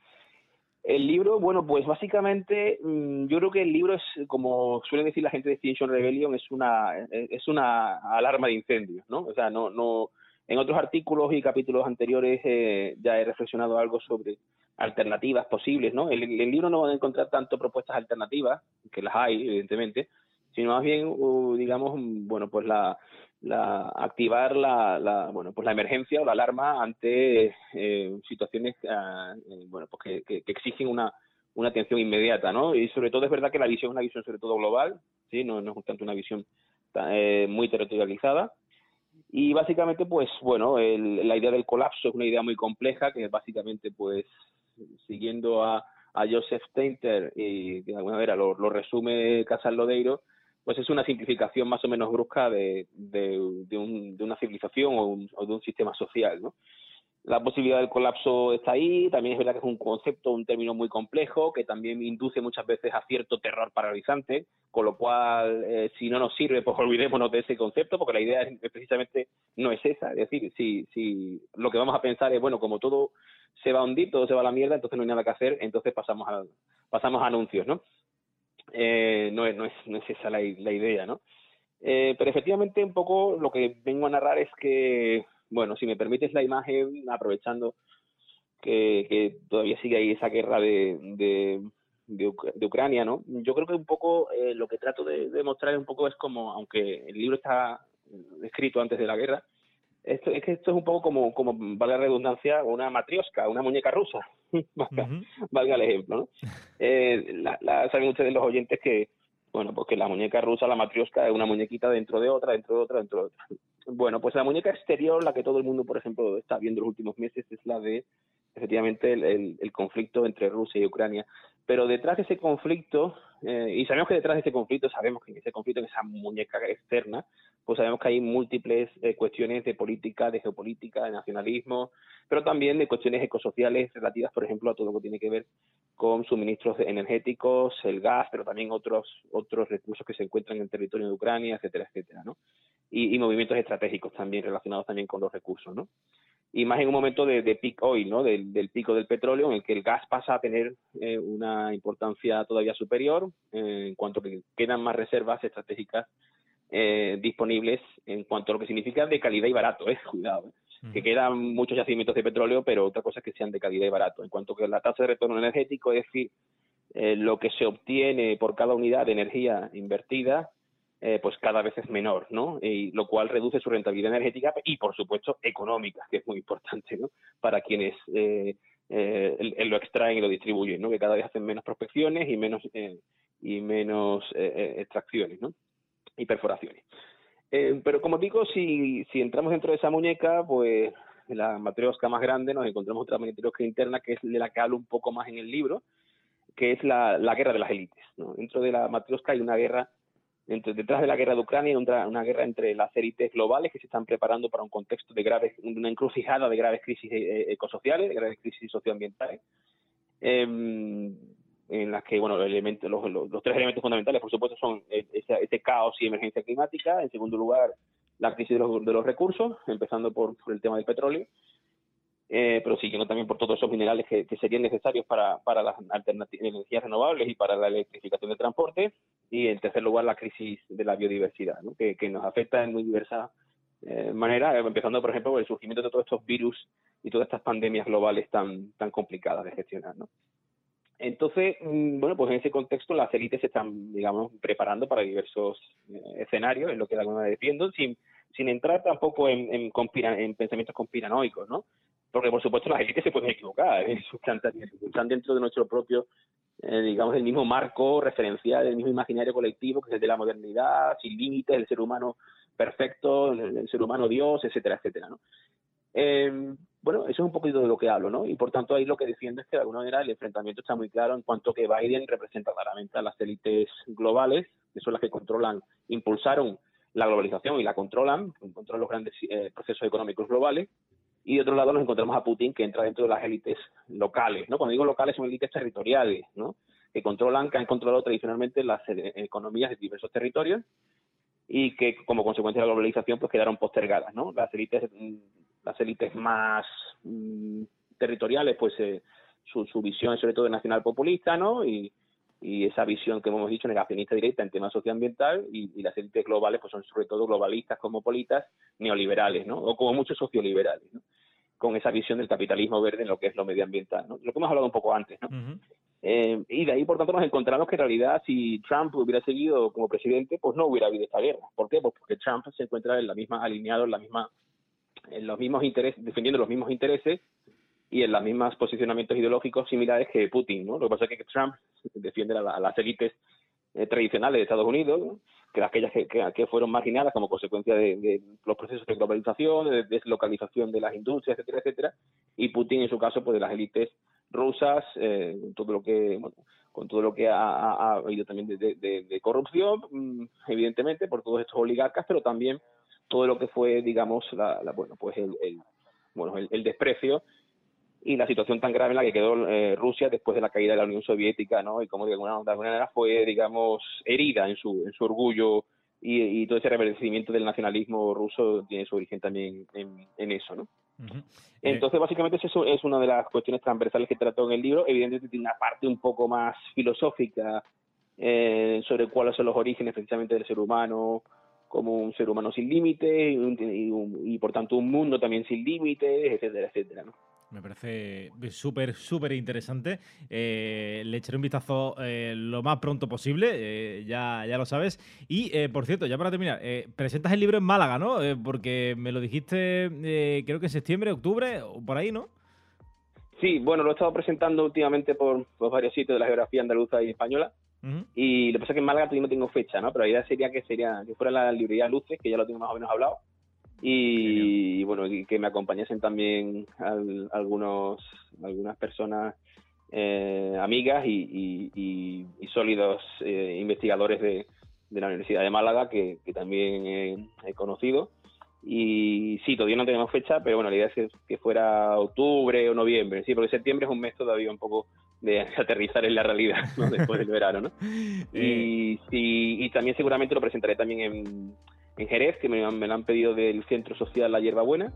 El libro, bueno, pues básicamente mm, yo creo que el libro es, como suelen decir la gente de Extinction Rebellion, es una, es una alarma de incendios, ¿no? O sea, no, no, en otros artículos y capítulos anteriores eh, ya he reflexionado algo sobre alternativas posibles, ¿no? El, el libro no va a encontrar tanto propuestas alternativas, que las hay, evidentemente, sino más bien, digamos, bueno, pues la, la activar la, la, bueno, pues la emergencia o la alarma ante eh, situaciones, ah, eh, bueno, pues que, que, exigen una, una atención inmediata, ¿no? Y sobre todo es verdad que la visión es una visión sobre todo global, ¿sí? No, no es tanto una visión eh, muy territorializada. Y básicamente, pues, bueno, la idea del colapso es una idea muy compleja que básicamente, pues, siguiendo a, a Joseph Tainter y de alguna manera lo, lo resume Casal Lodeiro, pues es una simplificación más o menos brusca de, de, un, de una civilización o, o, de un sistema social, ¿no? La posibilidad del colapso está ahí, también es verdad que es un concepto, un término muy complejo, que también induce muchas veces a cierto terror paralizante, con lo cual, eh, si no nos sirve, pues olvidémonos de ese concepto, porque la idea es, precisamente no es esa. Es decir, si, si lo que vamos a pensar es, bueno, como todo se va a hundir, todo se va a la mierda, entonces no hay nada que hacer, entonces pasamos a, pasamos a anuncios, ¿no? Eh, no, es, no, es, no es esa la, idea, ¿no? Eh, pero efectivamente un poco lo que vengo a narrar es que, bueno, si me permites la imagen, aprovechando que, que todavía sigue ahí esa guerra de, de, de, Ucrania, ¿no? Yo creo que un poco eh, lo que trato de, de mostrar un poco es como, aunque el libro está escrito antes de la guerra, esto, es que esto es un poco como, como valga la redundancia, una matriosca, una muñeca rusa, valga, el ejemplo, ¿no? Eh, la, la, saben ustedes los oyentes que, bueno, porque la muñeca rusa, la matriosca, es una muñequita dentro de otra, dentro de otra, dentro de otra. Bueno, pues la muñeca exterior, la que todo el mundo, por ejemplo, está viendo los últimos meses, es la de, efectivamente, el, el conflicto entre Rusia y Ucrania. Pero detrás de ese conflicto, eh, y sabemos que detrás de ese conflicto, sabemos que en ese conflicto, en esa muñeca externa, pues sabemos que hay múltiples eh, cuestiones de política, de geopolítica, de nacionalismo, pero también de cuestiones ecosociales relativas, por ejemplo, a todo lo que tiene que ver con suministros energéticos, el gas, pero también otros otros recursos que se encuentran en el territorio de Ucrania, etcétera, etcétera, ¿no? Y, y movimientos estratégicos también relacionados también con los recursos, ¿no? Y más en un momento de, de peak oil, ¿no? Del, del, pico del petróleo, en el que el gas pasa a tener eh, una importancia todavía superior, eh, en cuanto que quedan más reservas estratégicas eh, disponibles en cuanto a lo que significa de calidad y barato, ¿eh? cuidado, ¿eh? que quedan muchos yacimientos de petróleo, pero otra cosa es que sean de calidad y barato. En cuanto que la tasa de retorno energético, es decir, eh, lo que se obtiene por cada unidad de energía invertida, eh, pues cada vez es menor, ¿no? Y lo cual reduce su rentabilidad energética y, por supuesto, económica, que es muy importante, ¿no? Para quienes eh, eh, lo extraen y lo distribuyen, ¿no? Que cada vez hacen menos prospecciones y menos y menos extracciones, ¿no? Y perforaciones. pero como digo, si, si entramos dentro de esa muñeca, pues en la matriosca más grande nos encontramos otra matriosca interna que es de la que hablo un poco más en el libro, que es la, la guerra de las élites, ¿no? Dentro de la matriosca hay una guerra detrás de la guerra de Ucrania una, una guerra entre las élites globales que se están preparando para un contexto de graves, una encrucijada de graves crisis eh, ecosociales, de graves crisis socioambientales, eh, en las que, bueno, los, elementos, los, los, tres elementos fundamentales, por supuesto, son ese, ese, caos y emergencia climática, en segundo lugar, la crisis de los, de recursos, empezando por, por el tema del petróleo, eh, pero siguiendo también por todos esos minerales que, que serían necesarios para, para las energías renovables y para la electrificación del transporte. Y en tercer lugar, la crisis de la biodiversidad, ¿no? que, que, nos afecta en muy diversas eh, maneras, empezando, por ejemplo, por el surgimiento de todos estos virus y todas estas pandemias globales tan, tan complicadas de gestionar. ¿no? Entonces, mm, bueno, pues en ese contexto las élites se están, digamos, preparando para diversos eh, escenarios, es lo que de alguna manera defiendo, sin, sin entrar tampoco en, en, en pensamientos conspiranoicos, ¿no? Porque por supuesto las élites se pueden equivocar, ¿eh? están dentro de nuestro propio, eh, digamos, el mismo marco referencial, el mismo imaginario colectivo, que es el de la modernidad, sin límites, el ser humano perfecto, el, el ser humano Dios, etcétera, etcétera, ¿no? Eh, bueno, eso es un poquito de lo que hablo, ¿no? Y por tanto ahí lo que defiendo es que de alguna manera el enfrentamiento está muy claro en cuanto que Biden representa claramente a las élites globales, que son las que controlan, impulsaron la globalización y la controlan, controlan los grandes eh, procesos económicos globales, y de otro lado nos encontramos a Putin que entra dentro de las élites locales, ¿no? Cuando digo locales son élites territoriales, ¿no? Que controlan, que han controlado tradicionalmente las eh, economías de diversos territorios y que como consecuencia de la globalización pues quedaron postergadas, ¿no? Las élites, mm, las élites más mm, territoriales, pues eh, su, su visión sobre todo nacional populista, ¿no? Y, y esa visión que hemos dicho negacionista directa en temas socioambiental y, y las élites globales pues son sobre todo globalistas, cosmopolitas, neoliberales, ¿no? O como muchos socioliberales, ¿no? Con esa visión del capitalismo verde en lo que es lo medioambiental, ¿no? Lo que hemos hablado un poco antes, ¿no? eh, y de ahí, por tanto, nos encontramos que en realidad si Trump hubiera seguido como presidente, pues no hubiera habido esta guerra. ¿Por qué? Pues porque Trump se encuentra en la misma, alineado en la misma, en los mismos intereses, defendiendo los mismos intereses y en los mismos posicionamientos ideológicos similares que Putin, ¿no? Lo que pasa es que Trump defiende a, las élites eh, tradicionales de Estados Unidos, que aquellas que, fueron marginadas como consecuencia de, los procesos de globalización, de deslocalización de las industrias, etcétera, etcétera, y Putin en su caso pues de las élites rusas, eh, todo lo que con todo lo que ha, ha, habido también de, de, de, corrupción, mm, evidentemente por todos estos oligarcas, pero también todo lo que fue, digamos, la, la bueno, pues el, bueno el desprecio y la situación tan grave en la que quedó eh, Rusia después de la caída de la Unión Soviética, ¿no? Y como de alguna, de alguna manera fue, digamos, herida en su, en su orgullo y, y, todo ese reverenciamiento del nacionalismo ruso tiene su origen también en, en eso, ¿no? Uh -huh. Entonces, básicamente, eso es una de las cuestiones transversales que trató en el libro. Evidentemente, tiene una parte un poco más filosófica eh, sobre cuáles son los orígenes precisamente del ser humano, como un ser humano sin límites y, y, y, por tanto, un mundo también sin límites, etcétera, etcétera, ¿no? Me parece súper, súper interesante. Eh, le echaré un vistazo eh, lo más pronto posible, eh, ya, ya lo sabes. Y, por cierto, ya para terminar, presentas el libro en Málaga, ¿no? porque me lo dijiste, creo que en septiembre, octubre, o por ahí, ¿no? Sí, bueno, lo he estado presentando últimamente por, por varios sitios de la geografía andaluza y española. Uh -huh. Y lo que pasa es que en Málaga todavía no tengo fecha, ¿no? Pero la idea sería que sería que fuera la librería Luces, que ya lo tengo más o menos hablado y, y bueno y que me acompañasen también al, algunos algunas personas eh, amigas y, y, sólidos eh, investigadores de, de, la Universidad de Málaga que, que también he, he, conocido. Y sí todavía no tenemos fecha pero bueno la idea es que, que, fuera octubre o noviembre. Sí porque septiembre es un mes todavía un poco de aterrizar en la realidad ¿no? después del verano no y, y, y también seguramente lo presentaré también en en Jerez, que me, me, lo han pedido del Centro Social La Hierbabuena.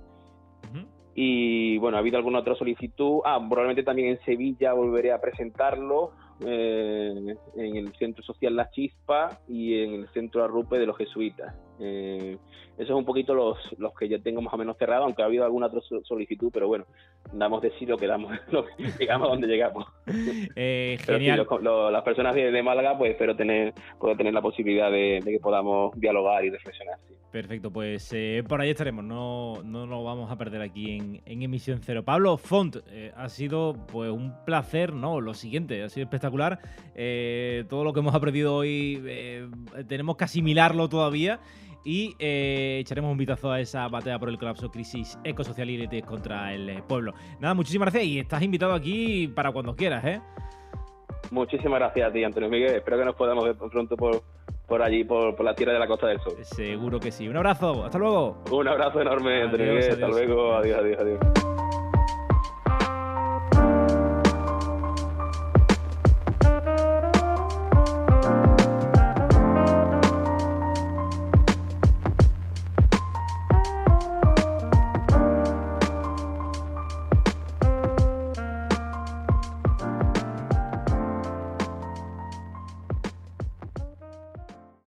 Uh -huh. Y bueno, ha habido alguna otra solicitud. Ah, probablemente también en Sevilla volveré a presentarlo, eh, en el Centro Social La Chispa y en el Centro Arrupe de los Jesuitas. Eh, eso es un poquito los, los que yo tengo más o menos cerrado, aunque ha habido alguna otra solicitud, pero bueno, damos de sí lo que damos, lo que llegamos a donde llegamos. Eh, genial. Sí, lo, lo, las personas de, de, Málaga, pues espero tener, poder tener la posibilidad de, de que podamos dialogar y reflexionar. Sí. Perfecto, pues eh, por ahí estaremos, no, no nos vamos a perder aquí en, en Emisión Cero. Pablo Font, eh, ha sido pues un placer, ¿no? Lo siguiente, ha sido espectacular. Eh, todo lo que hemos aprendido hoy tenemos que asimilarlo todavía y eh, echaremos un vistazo a esa batalla por el colapso, crisis ecosocial y contra el eh, pueblo. Nada, muchísimas gracias y estás invitado aquí para cuando quieras, ¿eh? Muchísimas gracias a ti, Antonio Miguel. Espero que nos podamos ver pronto por, por allí, por, por, la tierra de la Costa del Sol. Seguro que sí. Un abrazo, hasta luego. Un abrazo enorme, Antonio Miguel. Hasta luego, adiós, adiós, adiós.